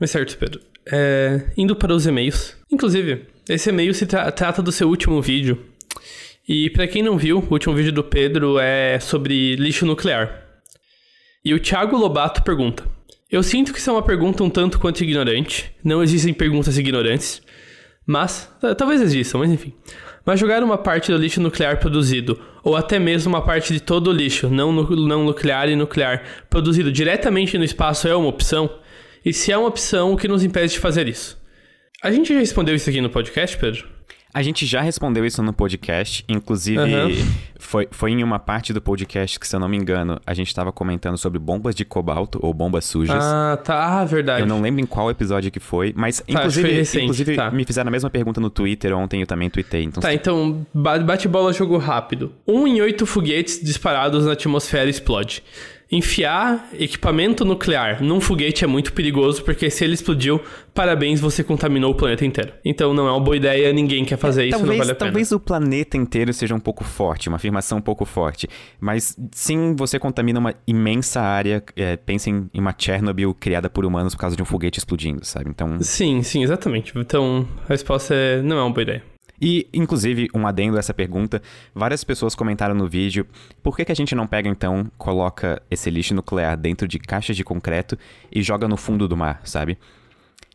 Mas certo, Pedro. É, indo para os e-mails. Inclusive, esse e-mail se tra- trata do seu último vídeo. E pra quem não viu, o último vídeo do Pedro é sobre lixo nuclear. E o Thiago Lobato pergunta: Eu sinto que isso é uma pergunta um tanto quanto ignorante. Não existem perguntas ignorantes. Mas, talvez existam, mas enfim. Mas jogar uma parte do lixo nuclear produzido, ou até mesmo uma parte de todo o lixo não, não nuclear e nuclear produzido diretamente no espaço é uma opção? E se é uma opção, o que nos impede de fazer isso? A gente já respondeu isso aqui no podcast, Pedro? A gente já respondeu isso no podcast, inclusive Aham. foi, foi em uma parte do podcast que, se eu não me engano, a gente tava comentando sobre bombas de cobalto ou bombas sujas. Ah, tá. Verdade. Eu não lembro em qual episódio que foi, mas acho que foi inclusive, recente, inclusive tá. me fizeram a mesma pergunta no Twitter ontem, eu também tuitei. Então, Tá, então, ba- bate-bola jogo rápido. Um em oito foguetes disparados na atmosfera explode. Enfiar equipamento nuclear num foguete é muito perigoso, porque se ele explodiu, parabéns, você contaminou o planeta inteiro. Então não é uma boa ideia, ninguém quer fazer isso, talvez, não vale a pena. talvez o planeta inteiro seja um pouco forte, uma afirmação um pouco forte. Mas sim, você contamina uma imensa área. É, pensem em uma Chernobyl criada por humanos por causa de um foguete explodindo, sabe? Então. Sim, sim, exatamente. Então a resposta é não é uma boa ideia. E, inclusive, um adendo a essa pergunta, várias pessoas comentaram no vídeo por que, que a gente não pega então, coloca esse lixo nuclear dentro de caixas de concreto e joga no fundo do mar, sabe?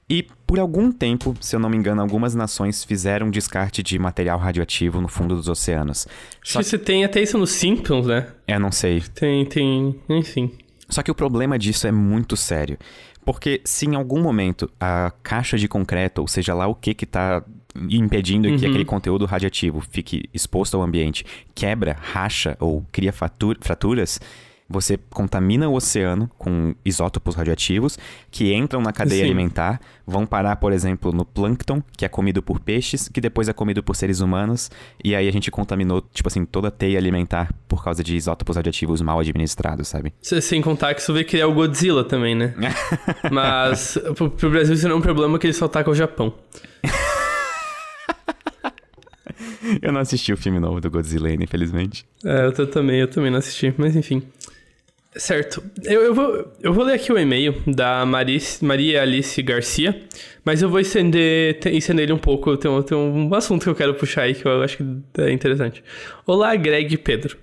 E por algum tempo, se eu não me engano, algumas nações fizeram descarte de material radioativo no fundo dos oceanos. Acho Só que você tem até isso nos Simpsons, né? Eu não sei. Tem, tem, enfim. Só que o problema disso é muito sério. Porque se em algum momento a caixa de concreto, ou seja lá o que que tá impedindo que aquele conteúdo radioativo fique exposto ao ambiente, quebra, racha ou cria fraturas, você contamina o oceano com isótopos radioativos que entram na cadeia Sim. alimentar, vão parar, por exemplo, no plâncton, que é comido por peixes, que depois é comido por seres humanos, e aí a gente contaminou, tipo assim, toda a teia alimentar por causa de isótopos radioativos mal administrados, sabe? Se- Sem contar que isso vai criar o Godzilla também, né? Mas pro, pro Brasil isso não é um problema que ele só ataca o Japão. Eu não assisti o filme novo do Godzilla infelizmente. É, eu também, eu também não assisti, mas enfim. Certo. Eu, eu, vou, eu vou ler aqui o e-mail da Maris, Maria Alice Garcia, mas eu vou estender, te- estender ele um pouco. Tem, um- tem um assunto que eu quero puxar aí que eu acho que é interessante. Olá, Greg e Pedro.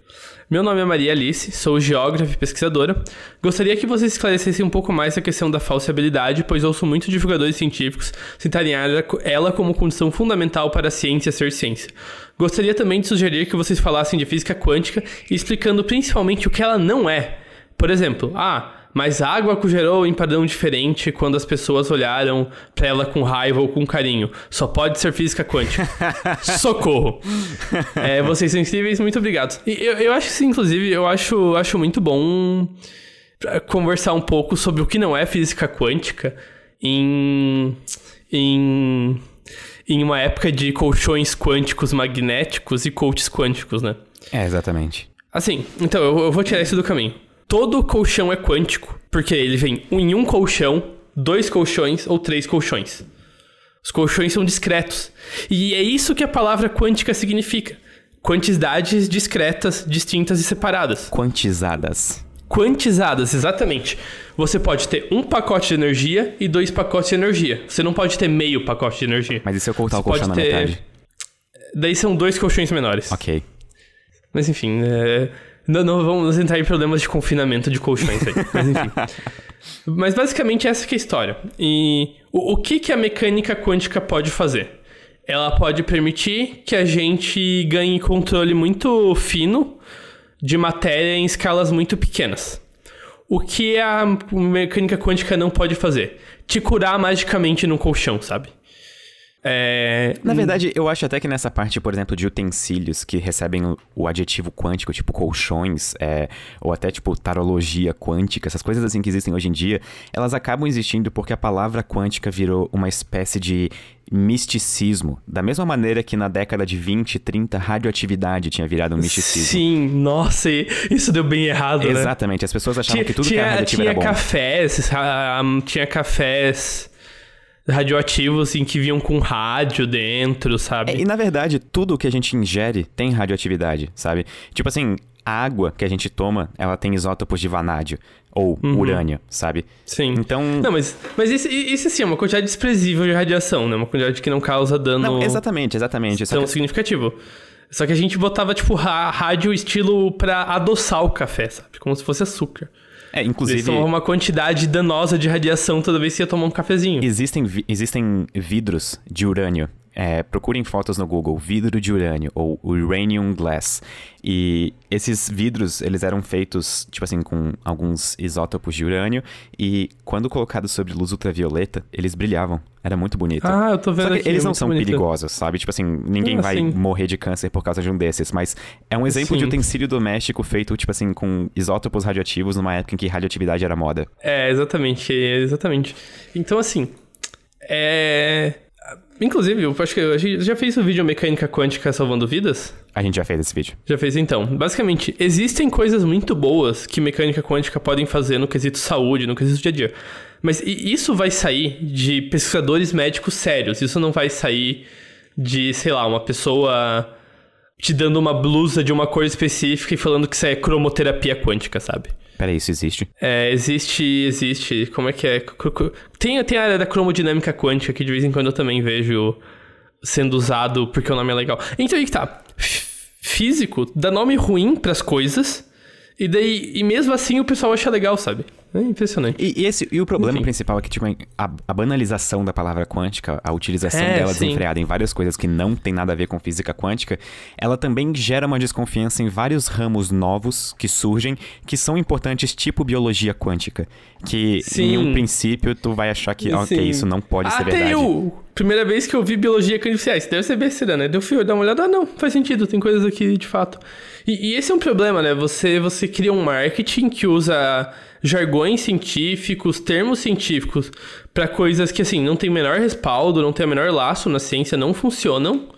Meu nome é Maria Alice, sou geógrafa e pesquisadora. Gostaria que vocês esclarecessem um pouco mais a questão da falsibilidade, pois ouço muitos divulgadores científicos citarem ela- como condição fundamental para a ciência ser ciência. Gostaria também de sugerir que vocês falassem de física quântica, explicando principalmente o que ela não é. Por exemplo, ah, mas a água gerou em padrão diferente quando as pessoas olharam pra ela com raiva ou com carinho. Só pode ser física quântica. Socorro! É, vocês são incríveis, muito obrigado. E eu, eu acho que, inclusive, eu acho, acho muito bom conversar um pouco sobre o que não é física quântica em. em. em uma época de colchões quânticos magnéticos e coaches quânticos, né? É, exatamente. Assim, então eu, eu vou tirar isso do caminho. Todo colchão é quântico, porque ele vem em um colchão, dois colchões ou três colchões. Os colchões são discretos. E é isso que a palavra quântica significa. Quantidades discretas, distintas e separadas. Quantizadas. Quantizadas, exatamente. Você pode ter um pacote de energia e dois pacotes de energia. Você não pode ter meio pacote de energia. Mas e se eu cortar Você o colchão na ter- metade? Daí são dois colchões menores. Ok. Mas enfim, é, não, não vamos entrar em problemas de confinamento de colchões aí. Mas enfim. Mas basicamente essa que é a história. E o, o que, que a mecânica quântica pode fazer? Ela pode permitir que a gente ganhe controle muito fino de matéria em escalas muito pequenas. O que a mecânica quântica não pode fazer? Te curar magicamente num colchão, sabe? É, Na verdade, eu acho até que nessa parte, por exemplo, de utensílios que recebem o, adjetivo quântico, tipo colchões, é, ou até tipo tarologia quântica, essas coisas assim que existem hoje em dia, elas acabam existindo porque a palavra quântica virou uma espécie de misticismo. Da mesma maneira que na década de 20, 30, radioatividade tinha virado um misticismo. Sim, nossa, isso deu bem errado, né? Exatamente, as pessoas achavam Tinha, que tudo que tinha, era radioativo tinha era bom. cafés, ah, tinha cafés radioativos em que vinham com rádio dentro, sabe? É, e na verdade, tudo que a gente ingere tem radioatividade, sabe? Tipo assim, a água que a gente toma, ela tem isótopos de vanádio ou urânio, sabe? Sim. Então, Não, mas, mas isso, isso assim, é uma quantidade desprezível de radiação, né? Uma quantidade que não causa dano não, exatamente, exatamente. Tão que- significativo. Só que a gente botava, tipo, rádio estilo pra adoçar o café, sabe? Como se fosse açúcar. É, Eles inclusive, tomavam uma quantidade danosa de radiação toda vez que ia tomar um cafezinho. existem, vi- existem vidros de urânio. É, procurem fotos no Google, vidro de urânio ou uranium glass. E esses vidros, eles eram feitos, tipo assim, com alguns isótopos de urânio e quando colocados sob luz ultravioleta, eles brilhavam. Era muito bonito. Ah, eu tô vendo Só que aqui, eles não são bonito. perigosos, sabe? Tipo assim, ninguém Ah, vai sim. morrer de câncer por causa de um desses, mas é um exemplo de Sim. utensílio doméstico feito, tipo assim, com isótopos radioativos numa época em que radioatividade era moda. É, exatamente, exatamente. Então, assim, é... Inclusive, eu acho que a gente já fez o vídeo Mecânica Quântica Salvando Vidas? A gente já fez esse vídeo. Já fez então. Basicamente, existem coisas muito boas que mecânica quântica podem fazer no quesito saúde, no quesito dia a dia. Mas isso vai sair de pesquisadores médicos sérios. Isso não vai sair de, sei lá, uma pessoa te dando uma blusa de uma cor específica e falando que isso é cromoterapia quântica, sabe? Peraí, isso existe? É, existe, existe, como é que é? Tem, tem a área da cromodinâmica quântica que de vez em quando eu também vejo sendo usado porque o nome é legal. Então aí que tá. Físico dá nome ruim pras coisas e daí, e mesmo assim o pessoal acha legal, sabe? É impressionante. E, e esse, e o problema Enfim. principal é que, tipo, a, a banalização da palavra quântica, a utilização É, dela sim. desenfreada em várias coisas que não tem nada a ver com física quântica, ela também gera uma desconfiança em vários ramos novos que surgem, que são importantes, tipo biologia quântica. Que, Sim. em um princípio, tu vai achar que, ok, Sim. isso não pode ser verdade. eu, primeira vez que eu vi biologia quântica, ah, isso deve ser besteira, né? Deu fio, dar uma olhada, ah, não, faz sentido, tem coisas aqui de fato. E, e esse é um problema, né? Você, você cria um marketing que usa jargões científicos, termos científicos pra coisas que, assim, não tem menor respaldo, não tem o menor laço na ciência, não funcionam,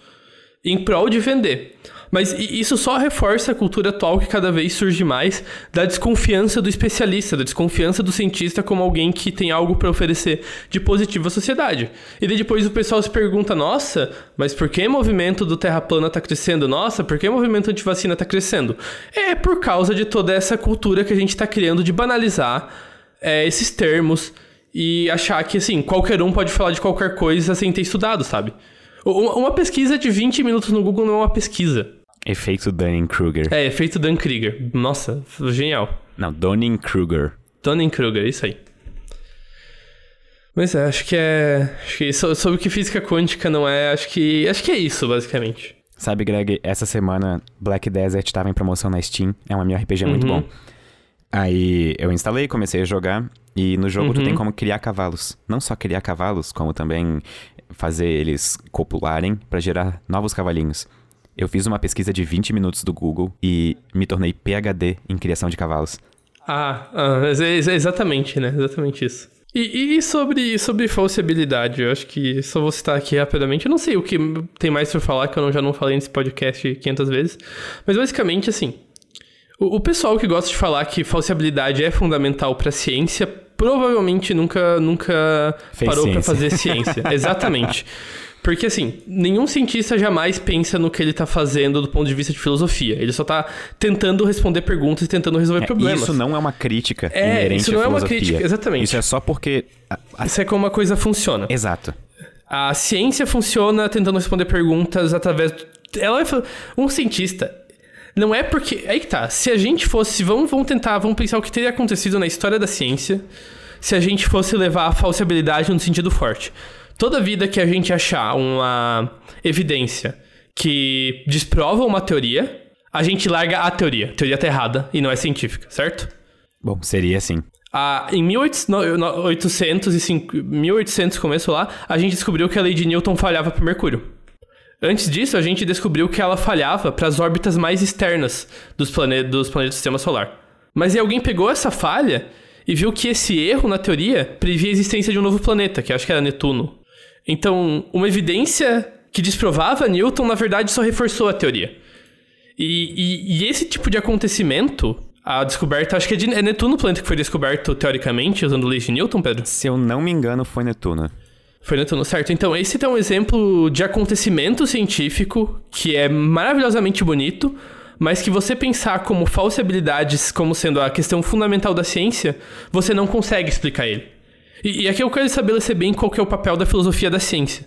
em prol de vender. Mas isso só reforça a cultura atual que cada vez surge mais da desconfiança do especialista, da desconfiança do cientista como alguém que tem algo para oferecer de positivo à sociedade. E daí depois o pessoal se pergunta: nossa, mas por que o movimento do Terra plana tá crescendo? Nossa, por que o movimento antivacina tá crescendo? É por causa de toda essa cultura que a gente tá criando de banalizar é, esses termos e achar que, assim, qualquer um pode falar de qualquer coisa sem ter estudado, sabe? Uma pesquisa de 20 minutos no Google não é uma pesquisa. Efeito Dunning-Kruger. É, efeito Krieger. Nossa, genial. Não, Dunning-Kruger. Dunning-Kruger, isso aí. Mas é, acho que é. Acho que so- sobre o que física quântica não é, acho que. Acho que é isso, basicamente. Sabe, Greg, essa semana Black Desert tava em promoção na Steam. É um MMORPG muito Uhum. bom. Aí eu instalei, comecei a jogar. E no jogo tu Uhum. tem como criar cavalos. Não só criar cavalos, como também fazer eles copularem pra gerar novos cavalinhos. Eu fiz uma pesquisa de 20 minutos do Google e me tornei PhD em criação de cavalos. Ah, ah, exatamente, né? Exatamente isso. E, e sobre, sobre falsibilidade, eu acho que só vou citar aqui rapidamente. Eu não sei o que tem mais pra falar, que eu não- já não falei nesse podcast 500 vezes. Mas basicamente, assim, o, o pessoal que gosta de falar que falsibilidade é fundamental pra ciência, provavelmente nunca, nunca Fez parou ciência. fazer ciência. Exatamente. Porque, assim, nenhum cientista jamais pensa no que ele tá fazendo do ponto de vista de filosofia. Ele só tá tentando responder perguntas e tentando resolver É, problemas. isso não é uma crítica É, inerente isso não à é uma crítica, exatamente. Isso é só porque... a- a- Isso é como uma coisa funciona. Exato. A ciência funciona tentando responder perguntas através. Ela vai fa- Um cientista. Não é porque. Aí que tá. Se a gente fosse. Vamos, vamos tentar. Vamos pensar o que teria acontecido na história da ciência se a gente fosse levar a falsibilidade no sentido forte. Toda vida que a gente achar uma evidência que desprova uma teoria, a gente larga a teoria. A teoria tá errada e não é científica, certo? Bom, seria assim. Ah, em 1805, 1800 começo lá, a gente descobriu que a lei de Newton falhava para Mercúrio. Antes disso, a gente descobriu que ela falhava para as órbitas mais externas dos, plane dos planetas do Sistema Solar. Mas aí alguém pegou essa falha e viu que esse erro na teoria previa a existência de um novo planeta, que acho que era Netuno. Então, uma evidência que desprovava Newton, na verdade, só reforçou a teoria. E, e- e esse tipo de acontecimento, a descoberta, acho que é, de, é Netuno o planeta que foi descoberto teoricamente, usando leis de Newton, Pedro? Se eu não me engano, foi Netuno. Foi Netuno, certo. Então, esse é um exemplo de acontecimento científico que é maravilhosamente bonito, mas que você pensar como falsibilidades como sendo a questão fundamental da ciência, você não consegue explicar ele. E, e aqui eu quero estabelecer bem qual que é o papel da filosofia da ciência.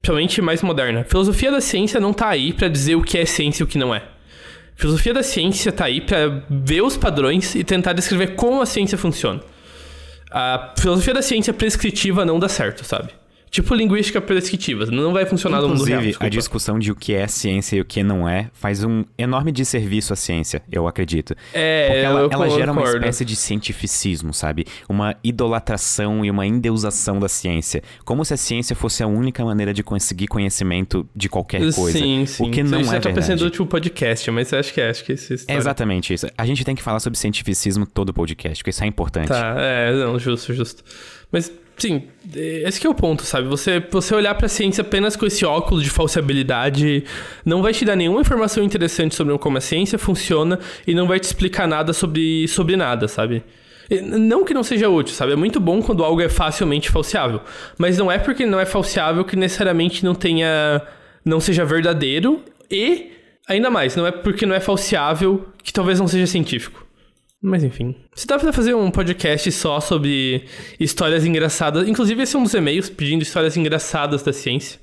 Principalmente mais moderna. A filosofia da ciência não tá aí pra dizer o que é ciência e o que não é. A filosofia da ciência tá aí pra ver os padrões e tentar descrever como a ciência funciona. A filosofia da ciência prescritiva não dá certo, sabe? Tipo linguística prescritiva, não vai funcionar no mundo real. Inclusive, a discussão de o que é ciência e o que não é faz um enorme desserviço à ciência, eu acredito. É, Porque ela, eu ela gera uma espécie de cientificismo, sabe? Uma idolatração e uma endeusação da ciência. Como se a ciência fosse a única maneira de conseguir conhecimento de qualquer coisa. Sim, sim. O que não Isso é eu tô verdade. pensando tipo podcast, mas acho que é, acho que esse É exatamente isso. A gente tem que falar sobre cientificismo todo podcast, porque isso é importante. Tá, é, não, justo, justo. Mas, sim, esse que é o ponto, sabe? Você, você olhar pra ciência apenas com esse óculos de falsibilidade não vai te dar nenhuma informação interessante sobre como a ciência funciona e não vai te explicar nada sobre, sobre nada, sabe? Não que não seja útil, sabe? É muito bom quando algo é facilmente falseável. Mas não é porque não é falseável que necessariamente não tenha. não seja verdadeiro. E, ainda mais, não é porque não é falseável que talvez não seja científico. Mas enfim. Se dá pra fazer um podcast só sobre histórias engraçadas. Inclusive, esse é um dos e-mails pedindo histórias engraçadas da ciência.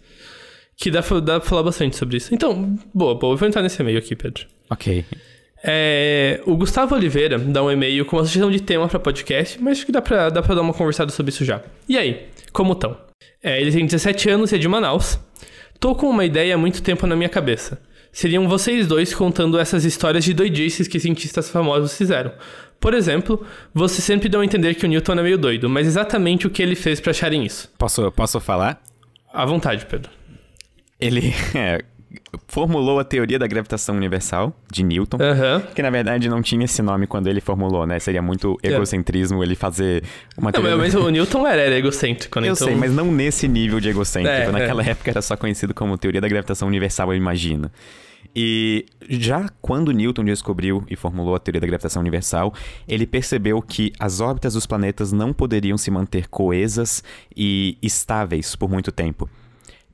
Que dá pra, dá pra falar bastante sobre isso. Então, boa, boa. Eu vou entrar nesse e-mail aqui, Pedro. Ok. É, o Gustavo Oliveira dá um e-mail com uma sugestão de tema pra podcast, mas acho que dá pra, dá pra dar uma conversada sobre isso já. E aí, como estão? ele tem 17 anos e é de Manaus. Tô com uma ideia há muito tempo na minha cabeça. Seriam vocês dois contando essas histórias de doidices que cientistas famosos fizeram. Por exemplo, vocês sempre dão a entender que o Newton é meio doido, mas exatamente o que ele fez pra acharem isso. Posso, posso falar? À vontade, Pedro. Ele é, formulou a teoria da gravitação universal de Newton. Aham. Que na verdade não tinha esse nome quando ele formulou, né? Seria muito egocentrismo ele fazer uma Não, teoria. mas o Newton era, era egocêntrico, né? Eu Então- sei, mas não nesse nível de egocêntrico. É, Naquela época era só conhecido como teoria da gravitação universal, eu imagino. E já quando Newton descobriu e formulou a teoria da gravitação universal, ele percebeu que as órbitas dos planetas não poderiam se manter coesas e estáveis por muito tempo.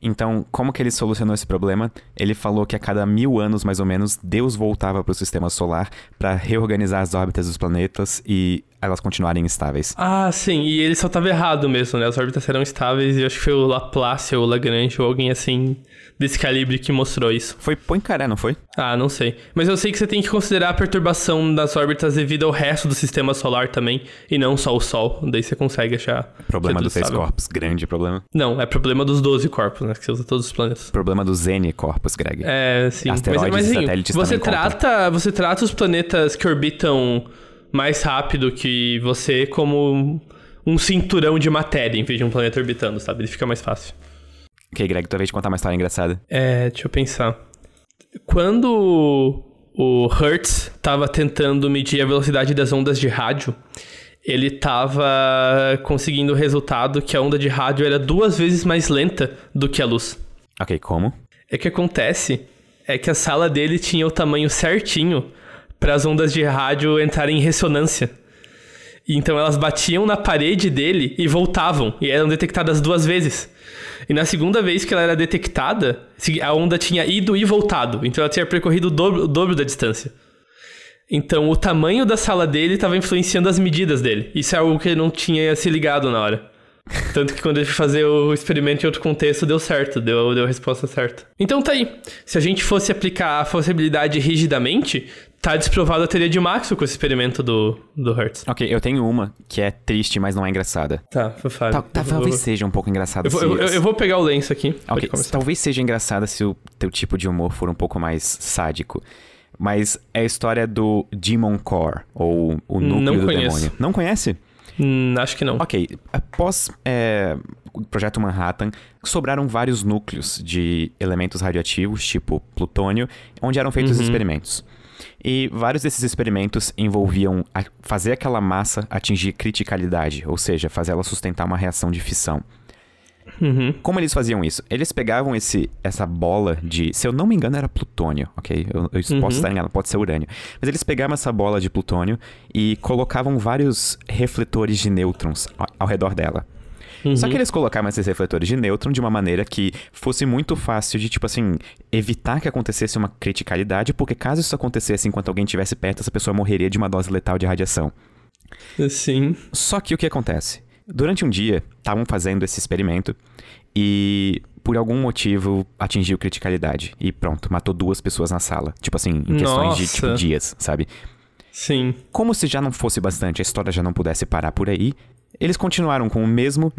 Então, como que ele solucionou esse problema? Ele falou que a cada mil anos, mais ou menos, Deus voltava para o sistema solar para reorganizar as órbitas dos planetas e elas continuarem estáveis. Ah, sim, e ele só tava errado mesmo, né? As órbitas eram estáveis e acho que foi o Laplace ou o Lagrange ou alguém assim desse calibre que mostrou isso. Foi Poincaré, não foi? Ah, não sei. Mas eu sei que você tem que considerar a perturbação das órbitas devido ao resto do sistema solar também, e não só o Sol. Daí você consegue achar. Problema é dos seis corpos, grande problema. Não, é problema dos 12 corpos, né? Que você usa todos os planetas. Problema dos N corpos, Greg. É, sim. Asteroides mas, e mas, satélites você trata, você trata os planetas que orbitam mais rápido que você como um cinturão de matéria em vez de um planeta orbitando, sabe? Ele fica mais fácil. Ok, Greg, tua vez de contar uma história engraçada. É, deixa eu pensar. Quando o Hertz estava tentando medir a velocidade das ondas de rádio, ele estava conseguindo o resultado que a onda de rádio era duas vezes mais lenta do que a luz. Ok, como? É que acontece é que a sala dele tinha o tamanho certinho para as ondas de rádio entrarem em ressonância. Então elas batiam na parede dele e voltavam, e eram detectadas duas vezes. E na segunda vez que ela era detectada, a onda tinha ido e voltado, então ela tinha percorrido o dobro, o dobro da distância. Então o tamanho da sala dele estava influenciando as medidas dele. Isso é algo que ele não tinha se ligado na hora. Tanto que quando ele foi fazer o experimento em outro contexto, deu certo, deu, deu a resposta certa. Então tá aí. Se a gente fosse aplicar a falsibilidade rigidamente, tá desprovado a teoria de Maxwell com esse experimento do, do Hertz. Ok, eu tenho uma que é triste, mas não é engraçada. Tá, Fafá. Tal- tal- talvez seja um pouco engraçada Eu vou, se... eu, eu- eu vou pegar o lenço aqui. Talvez seja engraçada se o teu tipo de humor for um pouco mais sádico. Mas é a história do Demon Core, ou o núcleo Não do conheço. demônio. Não conhece? Hum, acho que não. Ok, após é, o projeto Manhattan, sobraram vários núcleos de elementos radioativos, tipo plutônio, onde eram feitos experimentos. E vários desses experimentos envolviam fazer aquela massa atingir criticalidade, ou seja, fazer ela sustentar uma reação de fissão. Uhum. Como eles faziam isso? Eles pegavam esse, essa bola de. Se eu não me engano, era plutônio, ok? Eu, eu posso estar enganado, pode ser urânio. Mas eles pegavam essa bola de plutônio e colocavam vários refletores de nêutrons ao, ao redor dela. Só que eles colocavam esses refletores de nêutron de uma maneira que fosse muito fácil de, tipo assim, evitar que acontecesse uma criticalidade, porque caso isso acontecesse enquanto alguém estivesse perto, essa pessoa morreria de uma dose letal de radiação. Sim. Só que o que acontece? Durante um dia, estavam fazendo esse experimento e, por algum motivo, atingiu criticalidade. E pronto, matou duas pessoas na sala. Tipo assim, em questões de tipo, Nossa. dias, sabe? Sim. Como se já não fosse bastante, a história já não pudesse parar por aí, eles continuaram com o mesmo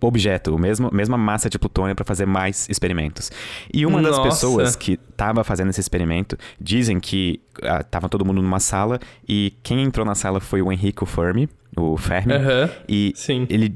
objeto, o mesmo, mesma massa de plutônio para fazer mais experimentos. E uma das Nossa. pessoas que estava fazendo esse experimento dizem que ah, tava todo mundo numa sala e quem entrou na sala foi o Enrico Fermi, o Fermi, Aham. e Sim. ele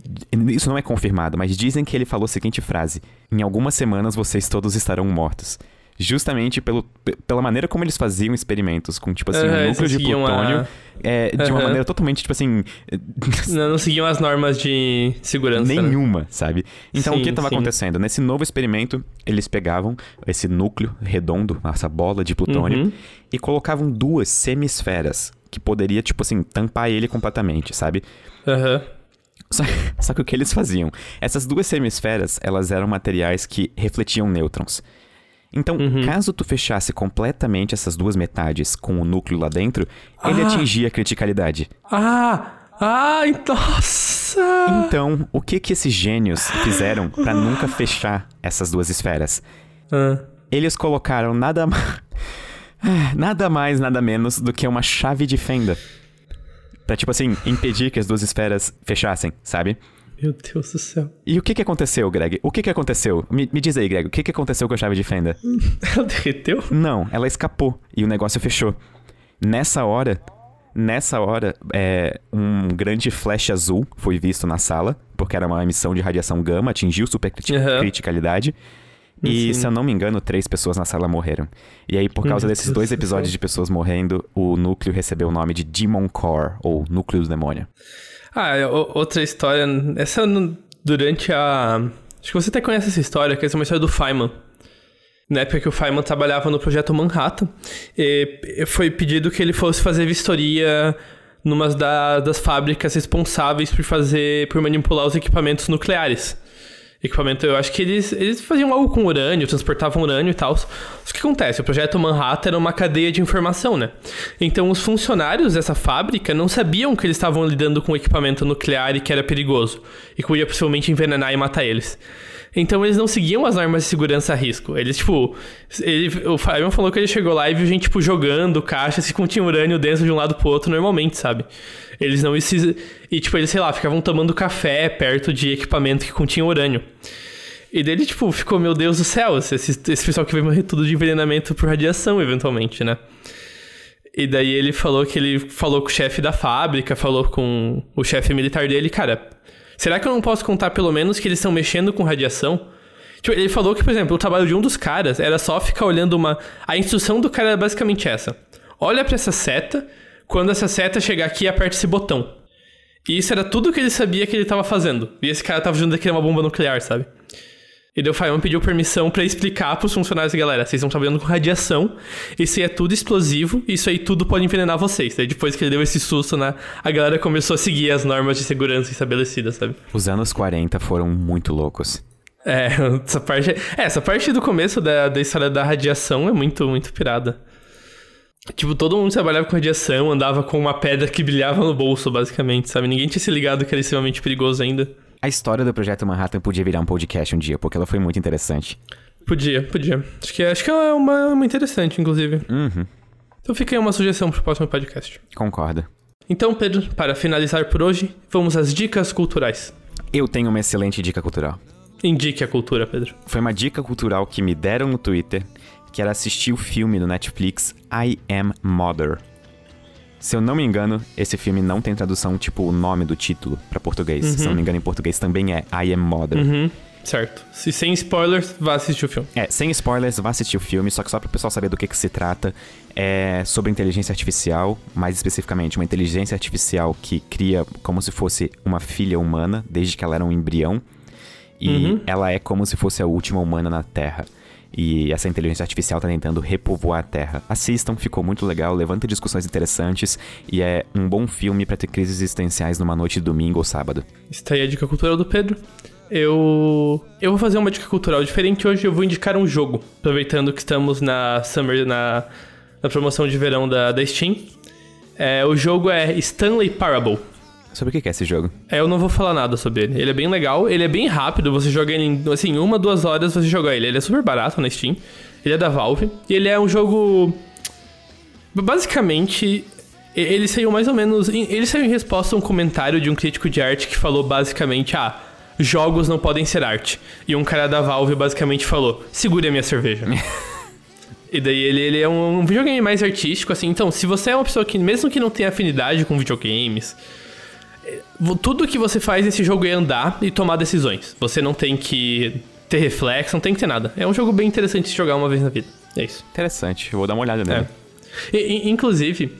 isso não é confirmado, mas dizem que ele falou a seguinte frase: "Em algumas semanas vocês todos estarão mortos". Justamente pelo, pe- pela maneira como eles faziam experimentos com, tipo assim, Aham, um eles núcleo de plutônio a- é, de uma maneira totalmente, tipo assim, Não, não seguiam as normas de segurança. né? nenhuma, sabe? Então, o que Sim, estava sim. acontecendo? Nesse novo experimento, eles pegavam esse núcleo redondo, essa bola de plutônio, Uhum. e colocavam duas semisferas que poderia, tipo assim, tampar ele completamente, sabe? Aham. Só, só que o que eles faziam? Essas duas semisferas, elas eram materiais que refletiam nêutrons. Então, Uhum. caso tu fechasse completamente essas duas metades com o núcleo lá dentro, ele Ah! atingia a criticalidade. Ah! Ai, nossa! Então, o que que esses gênios fizeram pra nunca fechar essas duas esferas? Ah. Eles colocaram nada mais, nada mais, nada menos do que uma chave de fenda. Pra, tipo assim, impedir que as duas esferas fechassem, sabe? Meu Deus do céu. E o que que aconteceu, Greg? O que que aconteceu? Me, me diz aí, Greg, o que que aconteceu com a chave de fenda? Ela derreteu? Não, ela escapou e o negócio fechou. Nessa hora, nessa hora, é, um grande flash azul foi visto na sala, porque era uma emissão de radiação gama, atingiu supercriticalidade. E, Sim. se eu não me engano, três pessoas na sala morreram. E aí, por causa Meu desses Deus dois do episódios de pessoas morrendo, o núcleo recebeu o nome de Demon Core, ou Núcleo do Demônio. Ah, é outra história. Essa durante a. Acho que você até conhece essa história, que essa é uma história do Feynman. Na época que o Feynman trabalhava no projeto Manhattan, e foi pedido que ele fosse fazer vistoria numa da- das fábricas responsáveis por fazer, por manipular os equipamentos nucleares. Equipamento, eu acho que eles, eles faziam algo com urânio, transportavam urânio e tal. O que acontece? O projeto Manhattan era uma cadeia de informação, né? Então os funcionários dessa fábrica não sabiam que eles estavam lidando com equipamento nuclear e que era perigoso, e que podia possivelmente envenenar e matar eles. Então eles não seguiam as normas de segurança a risco. Eles, tipo, ele, o Fabian falou que ele chegou lá e viu gente, tipo, jogando caixas que continham urânio dentro de um lado pro outro normalmente, sabe? Eles não se. E, tipo, eles, sei lá, ficavam tomando café perto de equipamento que continha urânio. E dele, tipo, ficou, meu Deus do céu, esse, esse pessoal que vai morrer tudo de envenenamento por radiação, eventualmente, né? E daí ele falou que ele falou com o chefe da fábrica, falou com o chefe militar dele, cara, será que eu não posso contar pelo menos que eles estão mexendo com radiação? Tipo, ele falou que, por exemplo, o trabalho de um dos caras era só ficar olhando uma. A instrução do cara era basicamente essa: olha pra essa seta, quando essa seta chegar aqui, aperte esse botão. E isso era tudo que ele sabia que ele tava fazendo. E esse cara tava ajudando a criar uma bomba nuclear, sabe? E daí o Fayon pediu permissão pra explicar pros funcionários, galera, vocês estão trabalhando com radiação, isso aí é tudo explosivo, isso aí tudo pode envenenar vocês. Daí depois que ele deu esse susto, né, a galera começou a seguir as normas de segurança estabelecidas, sabe? Os anos 40 foram muito loucos. É, essa parte. É, essa parte do começo da, da história da radiação é muito, muito pirada. Tipo, todo mundo trabalhava com radiação, andava com uma pedra que brilhava no bolso, basicamente, sabe? Ninguém tinha se ligado que era extremamente perigoso ainda. A história do Projeto Manhattan podia virar um podcast um dia, porque ela foi muito interessante. Podia, podia. Acho que, acho que é uma, uma interessante, inclusive. Uhum, Então fica aí uma sugestão pro próximo podcast. concordo. Então, Pedro, para finalizar por hoje, vamos às dicas culturais. Eu tenho uma excelente dica cultural. Indique a cultura, Pedro. Foi uma dica cultural que me deram no Twitter, que era assistir o filme do Netflix I Am Mother. Se eu não me engano, esse filme não tem tradução tipo o nome do título pra português. Se eu não me engano, em português também é I Am Mother. Uhum, certo. Se sem spoilers, vá assistir o filme. É, sem spoilers, vá assistir o filme, só que só para o pessoal saber do que, que se trata. É sobre inteligência artificial, mais especificamente, uma inteligência artificial que cria como se fosse uma filha humana, desde que ela era um embrião. E Uhum. ela é como se fosse a última humana na Terra. E essa inteligência artificial tá tentando repovoar a Terra. Assistam, ficou muito legal, levanta discussões interessantes e é um bom filme para ter crises existenciais numa noite de domingo ou sábado. Está aí a dica cultural do Pedro. Eu. Eu vou fazer uma dica cultural diferente hoje. Eu vou indicar um jogo. Aproveitando que estamos na Summer, na, na promoção de verão da, da Steam. É, o jogo é Stanley Parable. Sobre o que é esse jogo? É, eu não vou falar nada sobre ele. Ele é bem legal, ele é bem rápido, você joga ele em, assim, uma, duas horas você joga ele. Ele é super barato na Steam. Ele é da Valve. E ele é um jogo. Basicamente, ele saiu mais ou menos. Ele saiu em resposta a um comentário de um crítico de arte que falou basicamente: ah, jogos não podem ser arte. E um cara da Valve basicamente falou: segure a minha cerveja. E daí ele, ele é um, videogame mais artístico, assim. Então, se você é uma pessoa que, mesmo que não tenha afinidade com videogames, tudo que você faz nesse jogo é andar e tomar decisões. Você não tem que ter reflexo, não tem que ter nada. É um jogo bem interessante de jogar uma vez na vida. É isso. Interessante, eu vou dar uma olhada nele. É. E- e- inclusive,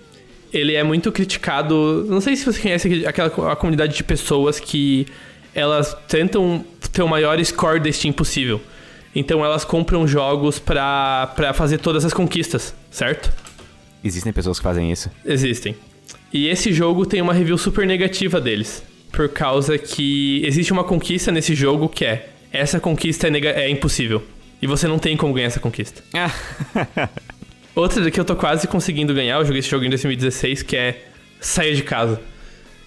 ele é muito criticado. Não sei se você conhece aquela a comunidade de pessoas que elas tentam ter o maior score da Steam possível. Então elas compram jogos pra, pra fazer todas as conquistas, certo? Existem pessoas que fazem isso. Existem. E esse jogo tem uma review super negativa deles. Por causa que existe uma conquista nesse jogo que é: essa conquista é, nega- é impossível. E você não tem como ganhar essa conquista. Outra que eu tô quase conseguindo ganhar, eu joguei esse jogo em 2016, que é sair de casa.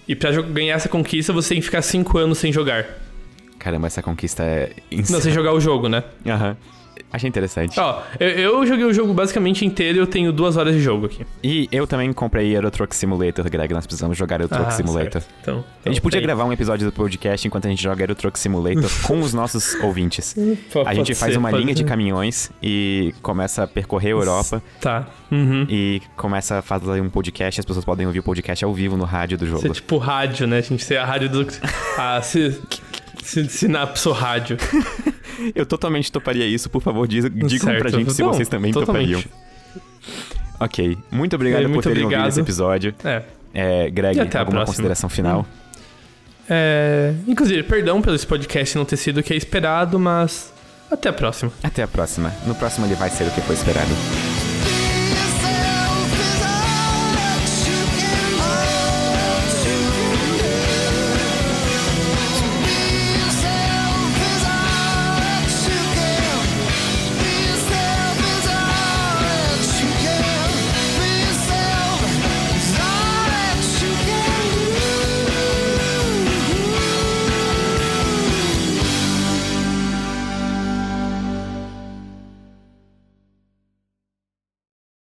E pra ganhar essa conquista, você tem que ficar 5 anos sem jogar. Caramba, essa conquista é Não, insana. sem jogar o jogo, né? Aham. Achei interessante. Ó, eu, eu joguei o jogo basicamente inteiro e eu tenho duas horas de jogo aqui. E eu também comprei Euro Truck Simulator, Greg. Nós precisamos jogar Euro Truck Ah, Simulator. certo. Então, A gente então podia tem. gravar um episódio do podcast enquanto a gente joga Euro Truck Simulator com os nossos ouvintes. Pode A gente faz ser, uma linha de ser. caminhões e começa a percorrer a Europa Tá. Uhum. e começa a fazer um podcast. As pessoas podem ouvir o podcast ao vivo no rádio do jogo. Ser tipo rádio, né? A gente ser a rádio do. A si, si, Sinapso Rádio. Eu totalmente toparia isso. Por favor, diz, digam Certo. pra gente se Não, vocês também totalmente. topariam. Ok. Muito obrigado É, por muito terem ouvido obrigado. esse episódio. É. É, Greg, alguma próxima. consideração final? é. Inclusive, perdão pelo esse podcast não ter sido o que é esperado, mas. Até a próxima. Até a próxima. No próximo ele vai ser o que foi esperado.